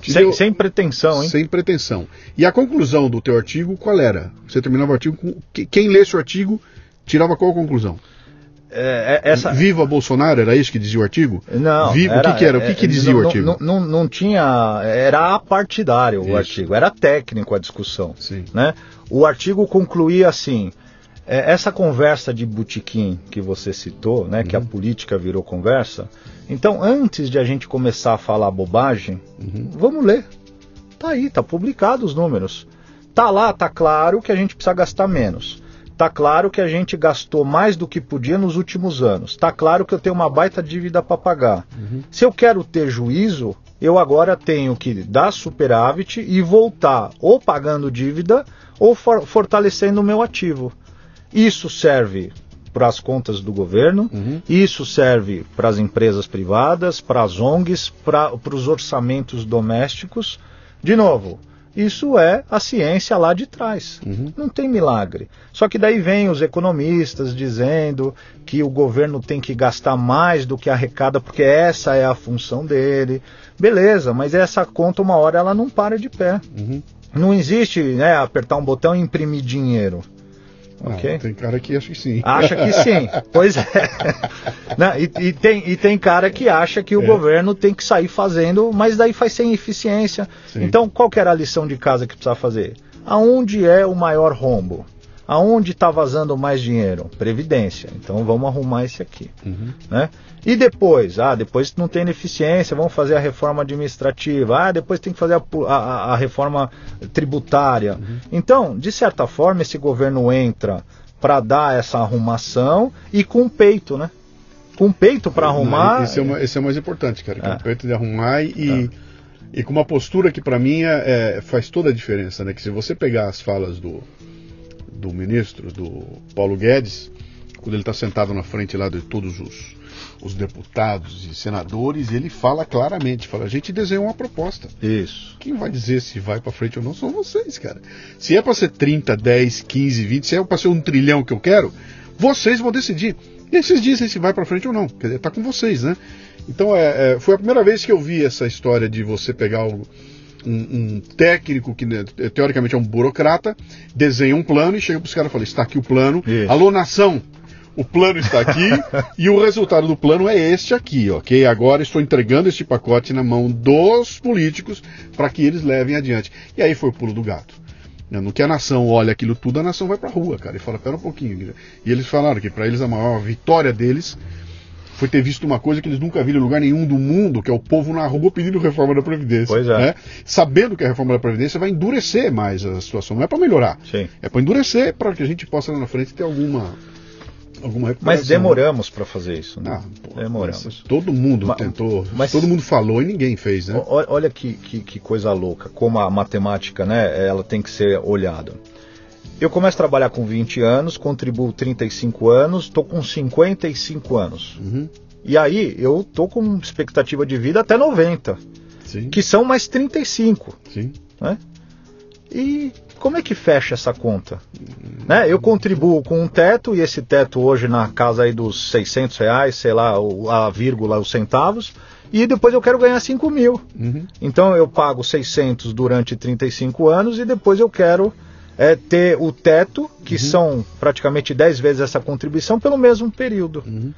Sem, sem, pretensão, hein? Sem pretensão. E a conclusão do teu artigo, qual era? Você terminava o artigo com. Quem lesse o artigo tirava qual conclusão? É, é, essa... Viva Bolsonaro, era isso que dizia o artigo? Não. Viva, era, o que, que era? O que, que é, dizia não, o artigo? Não, não, não, tinha. Era apartidário isso. o artigo, era técnico a discussão. Sim. Né? O artigo concluía assim: é, essa conversa de botequim que você citou, né, uhum. que a uhum. política virou conversa. Então, antes de a gente começar a falar bobagem, uhum. vamos ler. Tá aí, tá publicado os números. Tá lá, tá claro que a gente precisa gastar menos. Tá claro que a gente gastou mais do que podia nos últimos anos. Tá claro que eu tenho uma baita dívida para pagar. Uhum. Se eu quero ter juízo, eu agora tenho que dar superávit e voltar ou pagando dívida ou for fortalecendo o meu ativo. Isso serve para as contas do governo, uhum. isso serve para as empresas privadas, para as ONGs, para os orçamentos domésticos. De novo, isso é a ciência lá de trás. Uhum. Não tem milagre. Só que daí vem os economistas dizendo que o governo tem que gastar mais do que arrecada, porque essa é a função dele. Beleza, mas essa conta, uma hora, ela não para de pé. Uhum. Não existe né, apertar um botão e imprimir dinheiro. Não, okay. Tem cara que acha que sim. Acha que sim, [LAUGHS] pois é. Não, e, e, tem, e tem cara que acha que o é. governo tem que sair fazendo, mas daí faz sem eficiência. Sim. Então, qual que era a lição de casa que precisa fazer? Aonde é o maior rombo? Aonde está vazando mais dinheiro? Previdência. Então vamos arrumar esse aqui. Uhum. Né? E depois? Ah, depois não tem ineficiência, vamos fazer a reforma administrativa. Ah, depois tem que fazer a, a, a reforma tributária. Uhum. Então, de certa forma, esse governo entra para dar essa arrumação e com peito, né? Com peito para arrumar. Esse é, uma, esse é o mais importante, cara. Com é. peito de arrumar e, é. e com uma postura que para mim é, é, faz toda a diferença, né? Que se você pegar as falas do do ministro, do Paulo Guedes, quando ele está sentado na frente lá de todos os, os deputados e senadores, ele fala claramente, fala, a gente desenhou uma proposta. Isso. Quem vai dizer se vai para frente ou não são vocês, cara. Se é para ser 30, 10, 15, 20, se é para ser um trilhão que eu quero, vocês vão decidir. E vocês dizem se vai para frente ou não. Quer dizer, tá com vocês, né? Então é, é, foi a primeira vez que eu vi essa história de você pegar o um, um, técnico que né, teoricamente é um burocrata, desenha um plano e chega para os caras e fala: está aqui o plano, Isso. alô nação, o plano está aqui [LAUGHS] e o resultado do plano é este aqui, ok? Agora estou entregando este pacote na mão dos políticos para que eles levem adiante. E aí foi o pulo do gato. Né, no que a nação olha aquilo tudo, a nação vai para a rua, cara, e fala: pera um pouquinho. E eles falaram que para eles a maior vitória deles foi ter visto uma coisa que eles nunca viram em lugar nenhum do mundo, que é o povo na rua pedindo reforma da Previdência. Pois é. Né? Sabendo que a reforma da Previdência vai endurecer mais a situação, não é para melhorar. Sim. É para endurecer para que a gente possa lá na frente ter alguma. Alguma mas demoramos para fazer isso, né? Ah, demoramos. Todo mundo mas, tentou, mas, todo mundo falou e ninguém fez, né? Olha que, que, que coisa louca, como a matemática, né? Ela tem que ser olhada. Eu começo a trabalhar com 20 anos, contribuo 35 anos, estou com 55 anos. Uhum. E aí eu estou com expectativa de vida até 90, Sim. que são mais 35. Sim. Né? E como é que fecha essa conta? Né? Eu contribuo com um teto, e esse teto hoje na casa aí dos 600 reais, sei lá, a vírgula, os centavos, e depois eu quero ganhar 5 mil. Uhum. Então eu pago 600 durante 35 anos e depois eu quero é ter o teto, que uhum. são praticamente 10 vezes essa contribuição, pelo mesmo período. Uhum.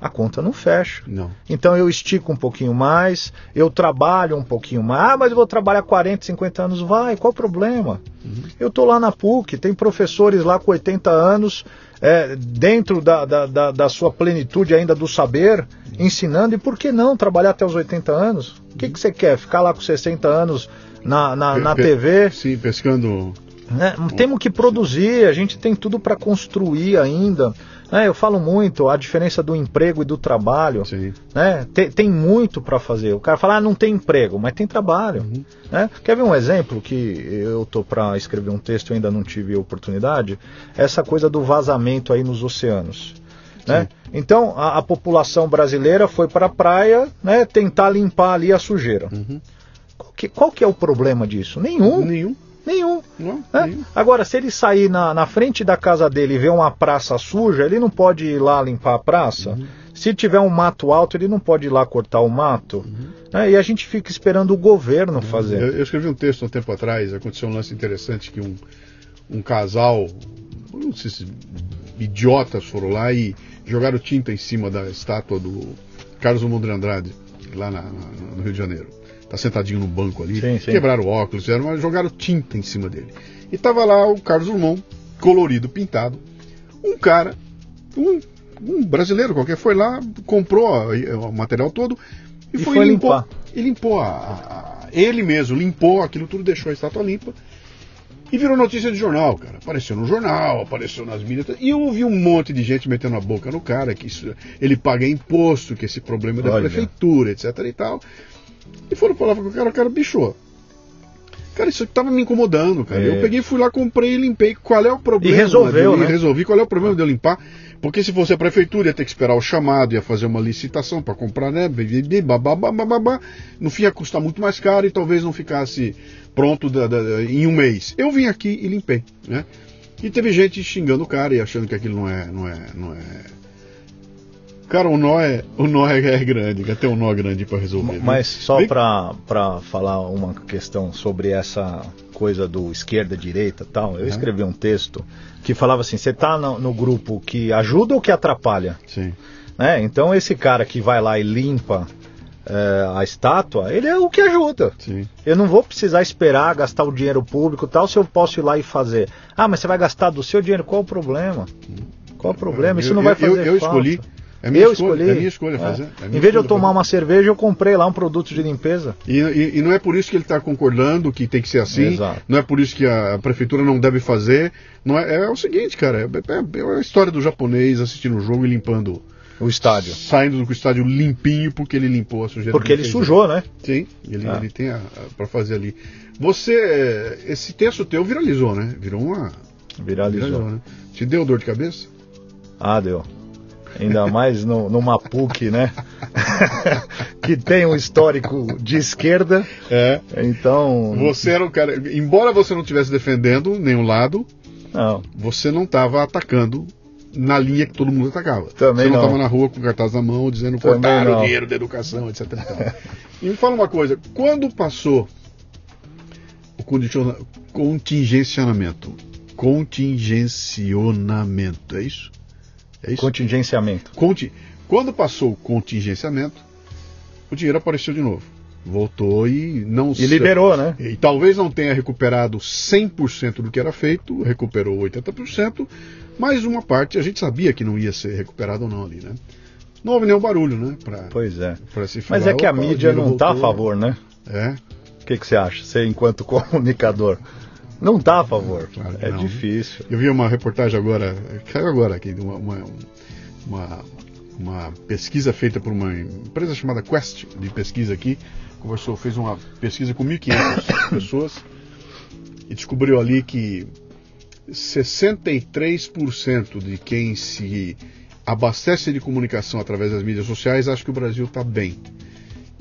a conta não fecha. Não. Então eu estico um pouquinho mais, eu trabalho um pouquinho mais. Ah, mas eu vou trabalhar 40, 50 anos. Vai, qual o problema? Uhum. Eu estou lá na PUC, tem professores lá com 80 anos, é, dentro da, da, da, da, sua plenitude ainda do saber, uhum. ensinando. E por que não trabalhar até os 80 anos? O que, que você quer? Ficar lá com 60 anos na, na, na TV? Sim, pescando né? Temos que produzir, a gente tem tudo para construir ainda. É, eu falo muito a diferença do emprego e do trabalho. Sim. Né? Tem, tem muito para fazer. O cara fala, ah, não tem emprego, mas tem trabalho. Uhum. Né? Quer ver um exemplo que eu tô para escrever um texto e ainda não tive oportunidade? Essa coisa do vazamento aí nos oceanos. Né? Então a, a, população brasileira foi para a praia né, tentar limpar ali a sujeira. Uhum. Qual, que, qual que é o problema disso? Nenhum. Nenhum. Nenhum. Não, nenhum. Agora, se ele sair na, na frente da casa dele e ver uma praça suja, ele não pode ir lá limpar a praça. Uhum. Se tiver um mato alto, ele não pode ir lá cortar o mato. Uhum. Né? E a gente fica esperando o governo uhum. fazer. Eu, eu, escrevi um texto um tempo atrás, aconteceu um lance interessante que um, um casal, não sei se idiotas foram lá e jogaram tinta em cima da estátua do Carlos de Andrade, lá na, na, no Rio de Janeiro tá sentadinho no banco ali, sim, sim. quebraram o óculos, fizeram, jogaram tinta em cima dele. E tava lá o Carlos Drummond, colorido, pintado. Um cara, um, um brasileiro qualquer, foi lá, comprou o material todo e, e foi, foi limpou, limpar. E limpou a, a, ele mesmo, limpou aquilo tudo, deixou a estátua limpa. E virou notícia de jornal, cara. Apareceu no jornal, apareceu nas mídias. E eu ouvi um monte de gente metendo a boca no cara, que isso, ele paga imposto, que esse problema é da Olha. prefeitura, etc e tal. E foram falar com o cara, o cara, bicho, Cara, isso tava me incomodando, cara. É. Eu peguei, fui lá, comprei e limpei. Qual é o problema? E resolveu, né? E resolvi. Qual é o problema de eu limpar? Porque se fosse a prefeitura, ia ter que esperar o chamado, ia fazer uma licitação para comprar, né? Babá, no fim ia custar muito mais caro e talvez não ficasse pronto da, da, em um mês. Eu vim aqui e limpei, né? E teve gente xingando o cara e achando que aquilo não é, não é, não é Cara, o nó é, o nó é, é grande, tem um nó grande para resolver. Mas viu? só para falar uma questão sobre essa coisa do esquerda, direita tal, eu escrevi um texto que falava assim: você tá no, no, grupo que ajuda ou que atrapalha? Sim. Né? Então esse cara que vai lá e limpa é, a estátua, ele é o que ajuda. Sim. Eu não vou precisar esperar gastar o dinheiro público tal, se eu posso ir lá e fazer. Ah, mas você vai gastar do seu dinheiro, qual o problema? Qual o problema? Isso não vai fazer eu, eu falta. escolhi é minha eu escolha, escolhi. É minha escolha fazer. É. minha em vez de eu tomar fazer. uma cerveja, eu comprei lá um produto de limpeza. E, e, e não é por isso que ele está concordando que tem que ser assim. Exato. Não é por isso que a, prefeitura não deve fazer. Não é, é o seguinte, cara. É, é, é a história do japonês assistindo o jogo e limpando o estádio. Saindo do estádio limpinho porque ele limpou a sujeira. Porque ele sujou, né? Sim, ele, ah. ele tem para fazer ali. Você, esse texto teu viralizou, né? Virou uma. Viralizou. viralizou né? Te deu dor de cabeça? Ah, deu ainda mais no, numa PUC, né? [LAUGHS] que tem um histórico de esquerda. É. Então. Você era um cara. Embora você não estivesse defendendo nenhum lado, não. você não estava atacando na linha que todo mundo atacava. Também você não estava na rua com cartaz na mão dizendo cortar o dinheiro da educação, etc. e me fala uma coisa, quando passou o contingenciamento, contingencionamento, é isso? É isso? Contingenciamento. Conti... Quando passou o contingenciamento, o dinheiro apareceu de novo. Voltou e não E liberou, né? E talvez não tenha recuperado 100% do que era feito, recuperou 80%, mas uma parte a gente sabia que não ia ser recuperado ou não ali, né? Não houve nenhum barulho, né? Pra, pois é. Se falar, mas é que a mídia não está a favor, né? É. O que, que você acha, você enquanto [LAUGHS] comunicador? Não está a favor. Claro é não. difícil. Eu vi uma reportagem agora, caiu agora aqui, uma, uma, uma, uma, pesquisa feita por uma empresa chamada Quest de pesquisa aqui. Conversou, fez uma pesquisa com 1.500 [COUGHS] pessoas e descobriu ali que 63% de quem se abastece de comunicação através das mídias sociais acha que o Brasil está bem.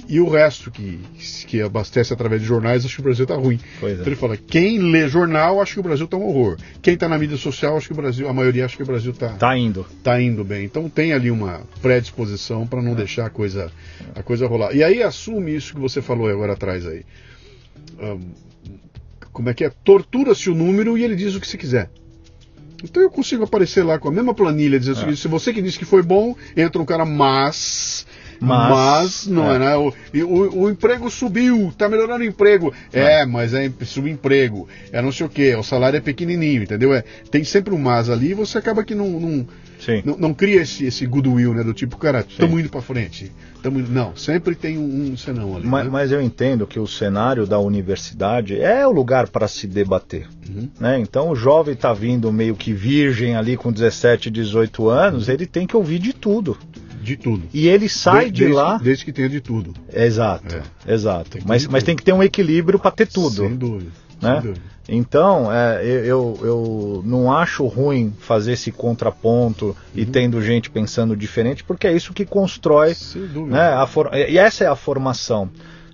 E o resto que, que abastece através de jornais acha que o Brasil está ruim. É. Então ele fala: quem lê jornal acha que o Brasil está um horror. Quem está na mídia social acha que o Brasil, a maioria acha que o Brasil está tá indo. Tá indo bem. Então tem ali uma predisposição para não é. deixar a coisa, a coisa rolar. E aí assume isso que você falou agora atrás aí. Um, como é que é? Tortura-se o número e ele diz o que se quiser. Então eu consigo aparecer lá com a mesma planilha, dizer o seguinte, se você que disse que foi bom, entra um cara, mas. Mas, Mas, não é, é. né? O, o, o emprego subiu, tá melhorando o emprego. É, mas é subemprego, é não sei o quê, o salário é pequenininho, entendeu? É, tem sempre um mas ali e você acaba que não, não, não, não cria esse, esse goodwill, né? Do tipo, cara, estamos indo para frente. Tamo indo... Não, sempre tem um, um senão ali. Mas, né? mas eu entendo que o cenário da universidade é o lugar para se debater. Uhum. Né? Então o jovem está vindo meio que virgem ali com 17, 18 anos, ele tem que ouvir de tudo. De tudo. E ele sai de, desde, lá. Desde que tenha de tudo. Exato, exato. Tem Mas, mas tudo. tem que ter um equilíbrio para ter tudo. Sem dúvida. né? Sem dúvida. Então, é, eu, eu, não acho ruim fazer esse contraponto e tendo gente pensando diferente, porque é isso que constrói Sem dúvida. né, a for- E essa é a formação.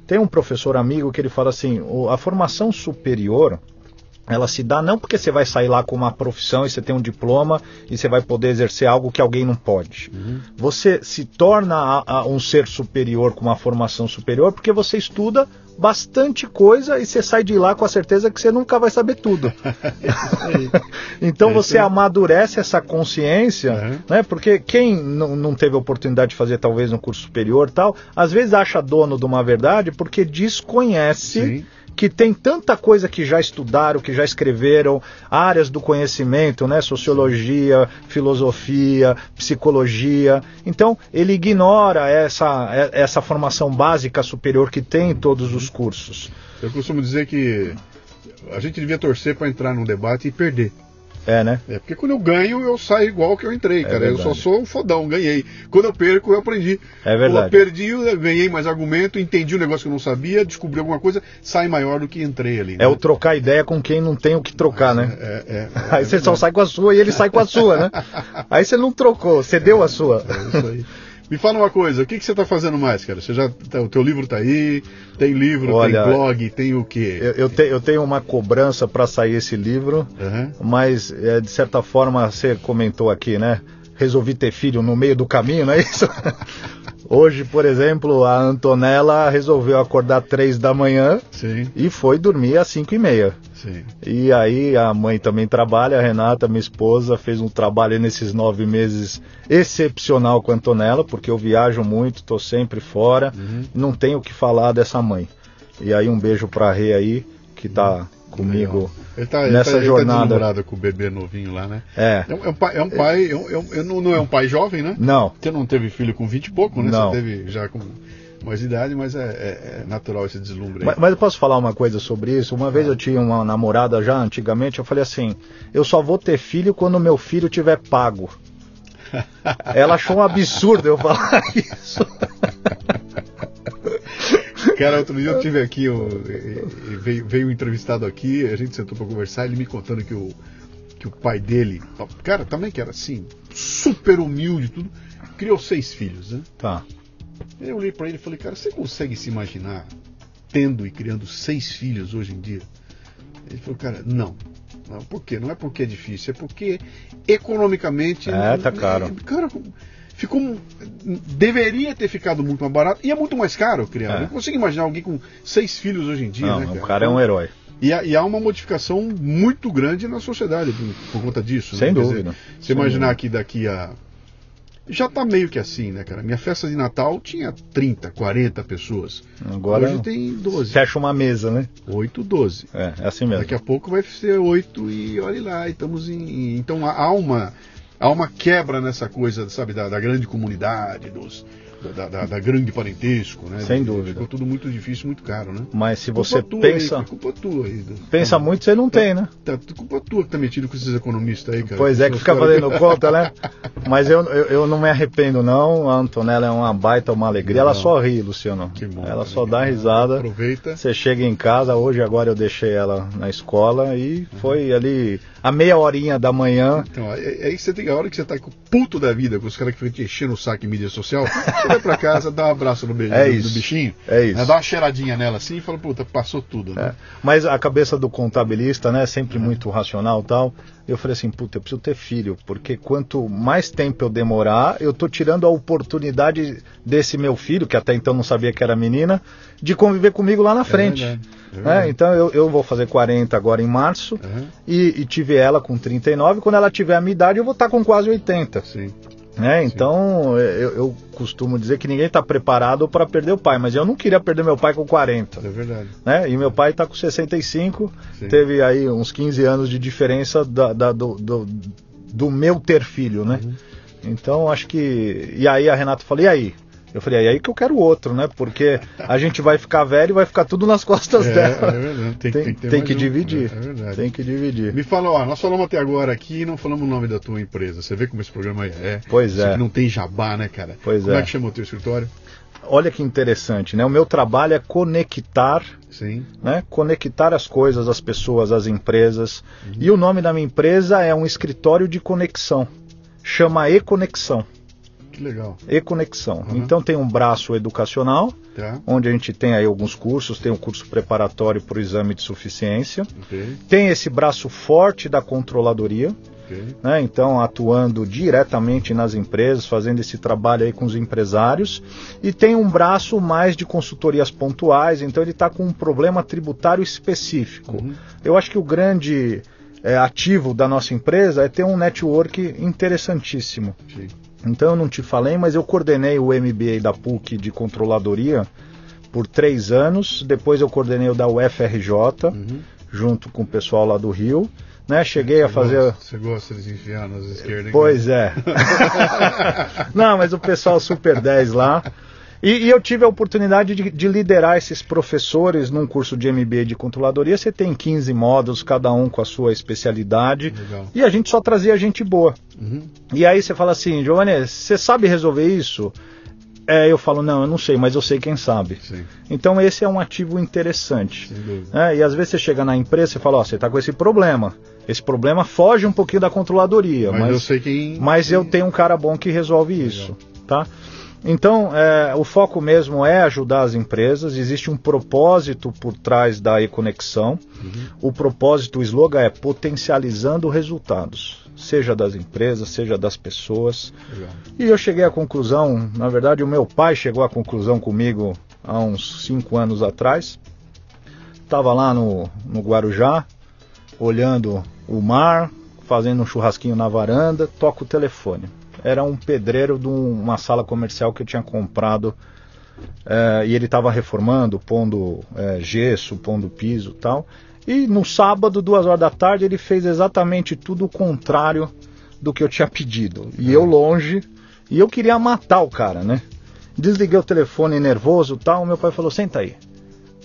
Tem um professor amigo que ele fala assim: a formação superior ela se dá não porque você vai sair lá com uma profissão e você tem um diploma e você vai poder exercer algo que alguém não pode. Você se torna a- a um ser superior com uma formação superior porque você estuda bastante coisa e você sai de lá com a certeza que você nunca vai saber tudo. [LAUGHS] então É você amadurece essa consciência, Uhum. né? Porque quem não, não teve a oportunidade de fazer talvez no curso superior tal, às vezes acha dono de uma verdade porque desconhece Sim. Que tem tanta coisa que já estudaram, que já escreveram, áreas do conhecimento, né? Sociologia, filosofia, psicologia. Então, ele ignora essa, essa formação básica superior que tem em todos os cursos. Eu costumo dizer que a gente devia torcer para entrar num debate e perder. É, né? É, porque quando eu ganho, eu saio igual que eu entrei, cara. eu verdade. só sou um fodão, ganhei. Quando eu perco, eu aprendi. É verdade. Pô, eu perdi, eu ganhei mais argumento, entendi um negócio que eu não sabia, descobri alguma coisa, sai maior do que entrei ali. É né? o trocar ideia com quem não tem o que trocar, né? É, é, é, Aí é você só verdade. sai com a sua e ele sai com a sua, né? [LAUGHS] Aí você não trocou, você deu a sua. É isso aí. Me fala uma coisa, o que, que você está fazendo mais, cara? Você já, tá- o teu livro tá aí, tem livro, Olha, tem blog, tem o quê? Eu, eu, te- eu tenho uma cobrança para sair esse livro. Aham. Mas, é, de certa forma, você comentou aqui, né? Resolvi ter filho no meio do caminho, não é isso? [LAUGHS] Hoje, por exemplo, a Antonella resolveu acordar três da manhã Sim, e foi dormir às cinco e meia. sim. E aí a mãe também trabalha, a Renata, minha esposa, fez um trabalho nesses nove meses excepcional com a Antonella, porque eu viajo muito, estou sempre fora, Uhum. não tenho o que falar dessa mãe. E aí um beijo pra Rê aí, que tá comigo Ele tá, ele nessa tá, ele tá jornada. deslumbrado com o bebê novinho lá, né? É, É um, é um pai, é um pai é um- é é não, é um pai jovem, né? não, Você não teve filho com 20 e pouco, né? Não. Você teve já com mais idade, mas é, é- é natural esse deslumbre. Mas, mas eu posso falar uma coisa sobre isso? Uma vez eu tinha uma namorada já antigamente, eu falei assim: eu só vou ter filho quando meu filho tiver pago. [LAUGHS] Ela achou um absurdo eu falar [LAUGHS] isso. [LAUGHS] Cara, outro dia eu tive aqui, veio, veio um entrevistado aqui, a gente sentou pra conversar, ele me contando que o, que o pai dele, cara, também que era assim, super humilde tudo, criou seis filhos, né? Tá. Eu olhei pra ele e falei, cara, você consegue se imaginar tendo e criando seis filhos hoje em dia? Ele falou, cara, não. Não, por quê? Não é porque é difícil, é porque economicamente. É, tá caro. Cara, ficou. Deveria ter ficado muito mais barato e é muito mais caro criar. É. Não consigo imaginar alguém com seis filhos hoje em dia, Não, né, o cara? cara é um herói. E, há- e há uma modificação muito grande na sociedade por, por conta disso. Sem né? Dúvida. dizer, você imaginar que daqui a. Já tá meio que assim, né, cara? Minha festa de Natal tinha 30, 40 pessoas. Agora Hoje tem 12. fecha uma mesa, né? 8, 12. É, é assim mesmo. Daqui a pouco vai ser 8 e olhe lá, estamos em. Então há uma, há uma quebra nessa coisa, sabe, da, da grande comunidade, dos, da, da- da grande parentesco, né? Sem dúvida. Ficou tudo muito difícil, muito caro, né? Mas se Culpa você tua pensa, Aí, culpa tua aí. do- pensa muito, você não tem, né? Tá, culpa tua que tá metido com esses economistas aí, cara. Pois é, que fica fazendo conta, né? [LAUGHS] Mas eu, eu, eu não me arrependo, não. A Antonella é uma baita, uma alegria. Ela Não. só ri, Luciano. Que bom, Ela só dá risada. Aproveita. Você chega em casa, hoje agora eu deixei ela na escola e foi ali a meia horinha da manhã. Então, é, é aí que você tem a hora que você tá com o puto da vida, com os caras que ficam te enchendo o saco em mídia social, [LAUGHS] vai pra casa, dá um abraço no, beijo, É do, do bichinho, É isso. né, dá uma cheiradinha nela assim e fala, puta, passou tudo. Né? É. Mas a cabeça do contabilista, né, sempre muito racional e tal. Eu falei assim, puta, eu preciso ter filho, porque quanto mais tempo eu demorar, eu tô tirando a oportunidade desse meu filho, que até então não sabia que era menina, de conviver comigo lá na frente. verdade, é É, então eu, eu vou fazer 40 agora em março Uhum. e, e tive ela com 39. Quando ela tiver a minha idade, eu vou estar com quase 80. Sim. Né? Então eu, eu costumo dizer que ninguém está preparado para perder o pai, mas eu não queria perder meu pai com 40 É verdade. né? E meu pai está com 65, Sim. teve aí uns 15 anos de diferença da, da- do, do, do meu ter filho, né? Uhum. Então acho que. E aí a Renata falou: e aí? Eu falei: é aí que eu quero outro, né? Porque a gente vai ficar velho e vai ficar tudo nas [LAUGHS] costas É, dela. é verdade. Tem, Tem, tem que tem que um. dividir. É, é verdade. Tem que dividir. Me fala, ó, nós falamos até agora aqui e não falamos o nome da tua empresa. Você vê como esse programa é. Pois Isso é. não tem jabá, né, cara? Pois como é. é que chama o teu escritório? Olha que interessante, né? O meu trabalho é conectar Sim. né? conectar as coisas, as pessoas, as empresas. Uhum. E o nome da minha empresa é um escritório de conexão. Chama E-Conexão. Que legal. E-Conexão. Uhum. Então tem um braço educacional, Tá? onde a gente tem aí alguns cursos, tem o curso preparatório para o exame de suficiência. Ok. Tem esse braço forte da controladoria, né? então atuando diretamente nas empresas, fazendo esse trabalho aí com os empresários, e tem um braço mais de consultorias pontuais, então ele está com um problema tributário específico. Uhum. Eu acho que o grande eh, ativo da nossa empresa é ter um network interessantíssimo. Sim. Então eu não te falei, mas eu coordenei o MBA da PUC de controladoria por três anos, depois eu coordenei o da UFRJ, Uhum. junto com o pessoal lá do Rio. Né? Cheguei a Você fazer. gosta- Você gosta de enfiar nas esquerdas? Pois é. [LAUGHS] Não, mas o pessoal Super 10 lá. E, e eu tive a oportunidade de, de liderar esses professores num curso de MBA de controladoria. Você tem 15 módulos, cada um com a sua especialidade. Legal. E a gente só trazia gente boa. Uhum. E aí você fala assim, Giovanni, você sabe resolver isso? É, eu falo, não, eu não sei, mas eu sei quem sabe. Sim, Então esse é um ativo interessante. É, e às vezes você chega na empresa e fala, ó, você está com esse problema. Esse problema foge um pouquinho da controladoria, Mas, mas, eu sei quem. mas eu tenho um cara bom que resolve isso, tá? Então, é, o foco mesmo é ajudar as empresas. Existe um propósito por trás da e-conexão. Uhum. O propósito, o slogan é potencializando resultados, seja das empresas, seja das pessoas. Legal. E eu cheguei à conclusão, na verdade, o meu pai chegou à conclusão comigo há uns cinco anos atrás. Estava lá no, no Guarujá, olhando o mar, fazendo um churrasquinho na varanda, toca o telefone. Era um pedreiro de um- uma sala comercial que eu tinha comprado eh, e ele estava reformando, pondo eh, gesso, pondo piso e tal. E no sábado, duas horas da tarde, ele fez exatamente tudo o contrário do que eu tinha pedido. E eu longe, e eu queria matar o cara, né? Desliguei o telefone nervoso e tal. Meu pai falou: Senta aí.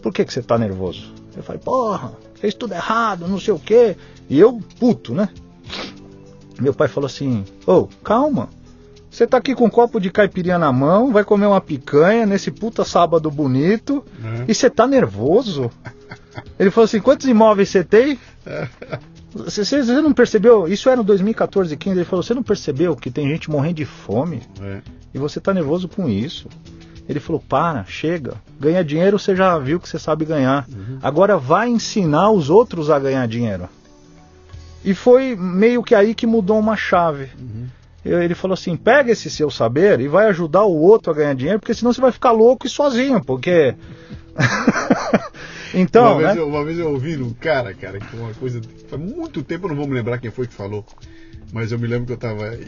Por que, que você tá nervoso? Eu falei: Porra, fez tudo errado, não sei o quê. E eu, puto, né? Meu pai falou assim: Ô, calma. Você tá aqui com um copo de caipirinha na mão, vai comer uma picanha nesse puta sábado bonito Uhum. e você tá nervoso? Ele falou assim: quantos imóveis você tem? Você, não percebeu? Isso era no 2014, 15. Ele falou: você não percebeu que tem gente morrendo de fome É. e você tá nervoso com isso? Ele falou: para, chega. Ganhar dinheiro você já viu que você sabe ganhar. Agora vai ensinar os outros a ganhar dinheiro. E foi meio que aí que mudou uma chave. Uhum. Ele falou assim: pega esse seu saber e vai ajudar o outro a ganhar dinheiro, porque senão você vai ficar louco e sozinho, porque. [LAUGHS] então, uma, vez né? eu, uma vez eu ouvi um cara, cara, que foi uma coisa. Faz muito tempo, eu não vou me lembrar quem foi que falou. Mas eu me lembro que eu estava.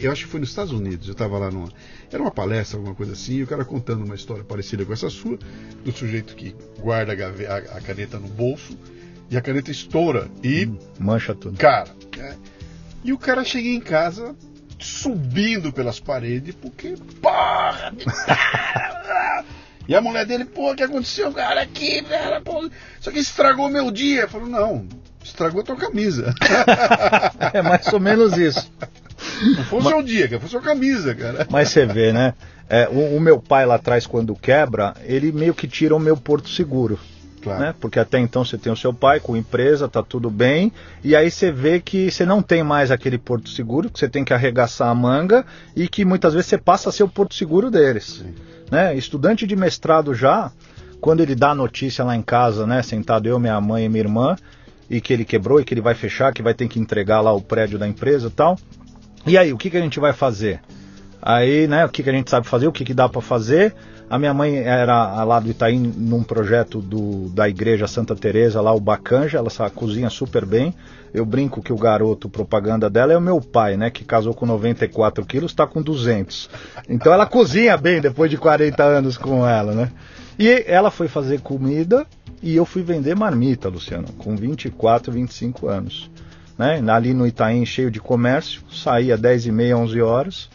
Eu acho que foi nos Estados Unidos. Eu estava lá numa. Era uma palestra, alguma coisa assim, e o cara contando uma história parecida com essa sua, do sujeito que guarda a- a caneta no bolso e a caneta estoura. E, Mancha tudo. cara. é, e o cara chega em casa subindo pelas paredes, porque. Porra! [LAUGHS] E a mulher dele, pô, o que aconteceu, cara, aqui, cara, pô, isso aqui estragou meu dia. Falou, não, estragou tua camisa. [LAUGHS] É mais ou menos isso. Não foi o seu dia, cara, foi sua camisa, cara. Mas você vê, né? É, o, o meu pai lá atrás, quando quebra, ele meio que tira o meu porto seguro. Claro. né? Porque até então você tem o seu pai com empresa, tá tudo bem, e aí você vê que você não tem mais aquele porto seguro, que você tem que arregaçar a manga e que muitas vezes você passa a ser o porto seguro deles. Né? Estudante de mestrado já, quando ele dá a notícia lá em casa, né, sentado eu, minha mãe e minha irmã, e que ele quebrou e que ele vai fechar, que vai ter que entregar lá o prédio da empresa e tal. E aí, o que, que a gente vai fazer? Aí, né, o que, que a gente sabe fazer, o que, que dá para fazer. A minha mãe era lá do Itaim num projeto do, da igreja Santa Teresa lá o Bacanja, ela sabe, cozinha super bem. Eu brinco que o garoto propaganda dela é o meu pai, né, que casou com 94 quilos, está com 200. Então ela cozinha bem depois de 40 anos com ela, né? E ela foi fazer comida e eu fui vender marmita, Luciano, com 24, 25 anos. Né? Ali no Itaim, cheio de comércio, saía 10 e meia, 11 horas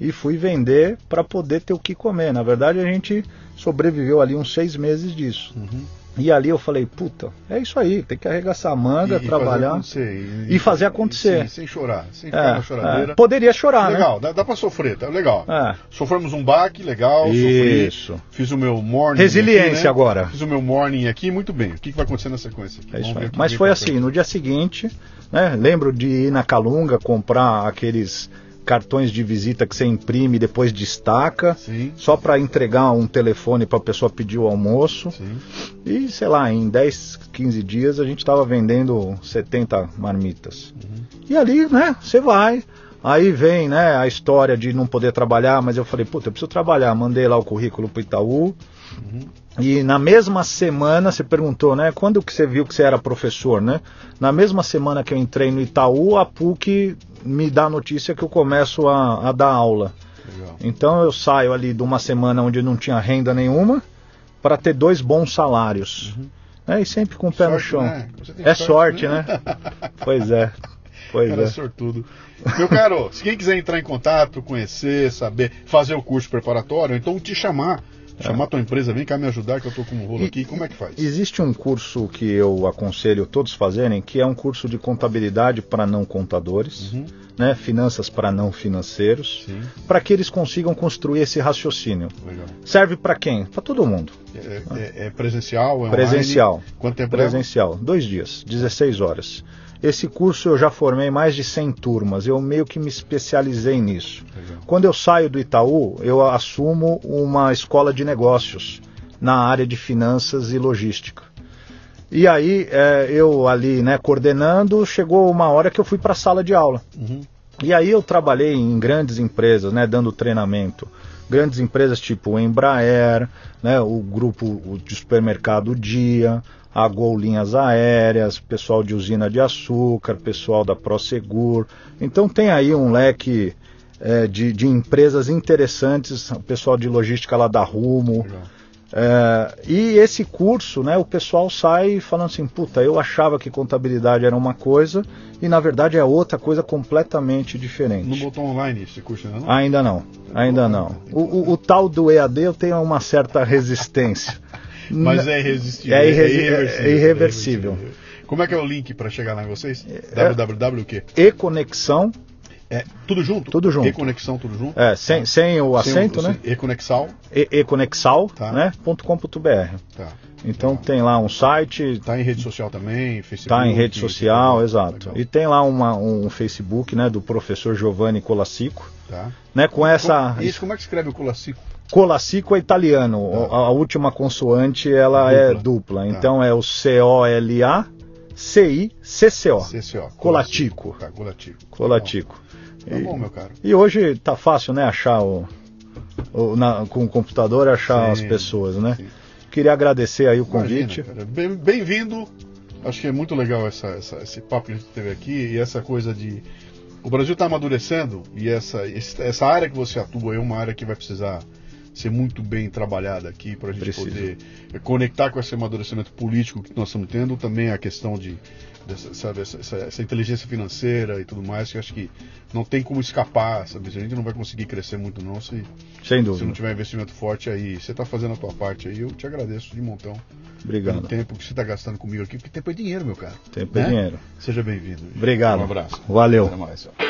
e fui vender para poder ter o que comer. Na verdade, a gente sobreviveu ali uns seis meses disso. Uhum. E ali eu falei, puta, é isso aí, tem que arregaçar a manga, E- e trabalhar. fazer acontecer, E fazer acontecer. Sem, sem chorar, sem ficar na É, choradeira. é, poderia chorar, Legal, dá, dá pra sofrer, tá legal. né? Sofremos um baque, legal, É. sofri. Isso. Fiz o meu morning. Resiliência aqui, né? agora. Fiz o meu morning aqui, muito bem. O que, que vai acontecer na sequência? aqui? É isso Mas foi assim, frente. no dia seguinte, né? Lembro de ir na Calunga comprar aqueles cartões de visita que você imprime e depois destaca, Sim, só para entregar um telefone para a pessoa pedir o almoço. sim. E sei lá, em 10, 15 dias a gente estava vendendo 70 marmitas. Uhum. E ali, né, você vai. Aí vem, né, a história de não poder trabalhar, mas eu falei, puta, eu preciso trabalhar. Mandei lá o currículo pro Itaú. Uhum. E na mesma semana, você perguntou, né, quando que você viu que você era professor, né? Na mesma semana que eu entrei no Itaú, a PUC me dá a notícia que eu começo a, a dar aula. Legal. Então eu saio ali de uma semana onde não tinha renda nenhuma para ter dois bons salários. É, e sempre com o pé no Sorte, chão. né? É sorte, né? pois é. Pois Cara, é. sortudo. Meu caro, se quem quiser entrar em contato, conhecer, saber, fazer o curso preparatório, então te chamar, chamar tua empresa, vem cá me ajudar que eu tô com um rolo É. E- aqui, como é que faz? Existe um curso que eu aconselho todos fazerem, que é um curso de contabilidade para não contadores, Uhum. né, finanças para não financeiros, para que eles consigam construir esse raciocínio. legal. Serve para quem? Para todo mundo. É, é- é presencial, é online? Presencial. Quanto tempo? Presencial, dois dias, 16 horas. Esse curso eu já formei mais de 100 turmas, eu meio que me especializei nisso. Legal. Quando eu saio do Itaú, eu assumo uma escola de negócios na área de finanças e logística. E aí, é, eu ali, né, coordenando, chegou uma hora que eu fui para a sala de aula. Uhum. E aí eu trabalhei em grandes empresas, né, dando treinamento. Grandes empresas tipo Embraer, né, o grupo de supermercado Dia, a Gol Linhas Aéreas, pessoal de usina de açúcar, pessoal da Prosegur. Então tem aí um leque eh, de, de empresas interessantes, o pessoal de logística lá da Rumo. É, e esse curso, né, o pessoal sai falando assim, puta, eu achava que contabilidade era uma coisa e na verdade é outra coisa completamente Não diferente. botou online esse curso ainda não? Ainda não, ainda não. O, o- o tal do EAD eu tenho uma certa resistência. Mas é irresistível. É irresi- é irreversível. Como é que é o link para chegar lá em vocês? É- www o quê? E conexão, É tudo junto? Tudo junto. E conexão tudo junto? é, sem, sem o Sem acento, o- né? E conexal? E, econexal, Tá. né? .com.br. Tá. Então Legal. tem lá um site, Tá em rede social também, Facebook. Tá em rede social, Legal. exato. Legal. E tem lá uma- um Facebook, né, do professor Giovanni Colassico, Tá. né, com essa Isso, como é que escreve o Colassico? Colassico é italiano, Tá. a, a última consoante ela é Dupla. dupla, Tá. então é o C O L A C I C C O. CCO. Colatico. Tá, Colatico. Colatico. Tá E, bom, meu caro. e hoje tá fácil, né, achar o, o- na- com o computador achar Sim, as pessoas, né? sim. Queria agradecer aí o convite. Bem-vindo. Acho que é muito legal essa, essa- esse papo que a gente teve aqui e essa coisa de. O Brasil está amadurecendo e essa, essa área que você atua é uma área que vai precisar ser muito bem trabalhada aqui para a gente Precisa. poder conectar com esse amadurecimento político que nós estamos tendo, também a questão de dessa, sabe, essa, essa- essa inteligência financeira e tudo mais, que eu acho que não tem como escapar, sabe? A gente não vai conseguir crescer muito não se, Sem se dúvida. não tiver investimento forte aí. Você está fazendo a tua parte aí, eu te agradeço de montão pelo Obrigado. tempo que você está gastando comigo aqui, porque tempo é dinheiro, meu cara. Tempo é Né? dinheiro. Seja bem-vindo. Obrigado. Um abraço. Valeu. Até mais.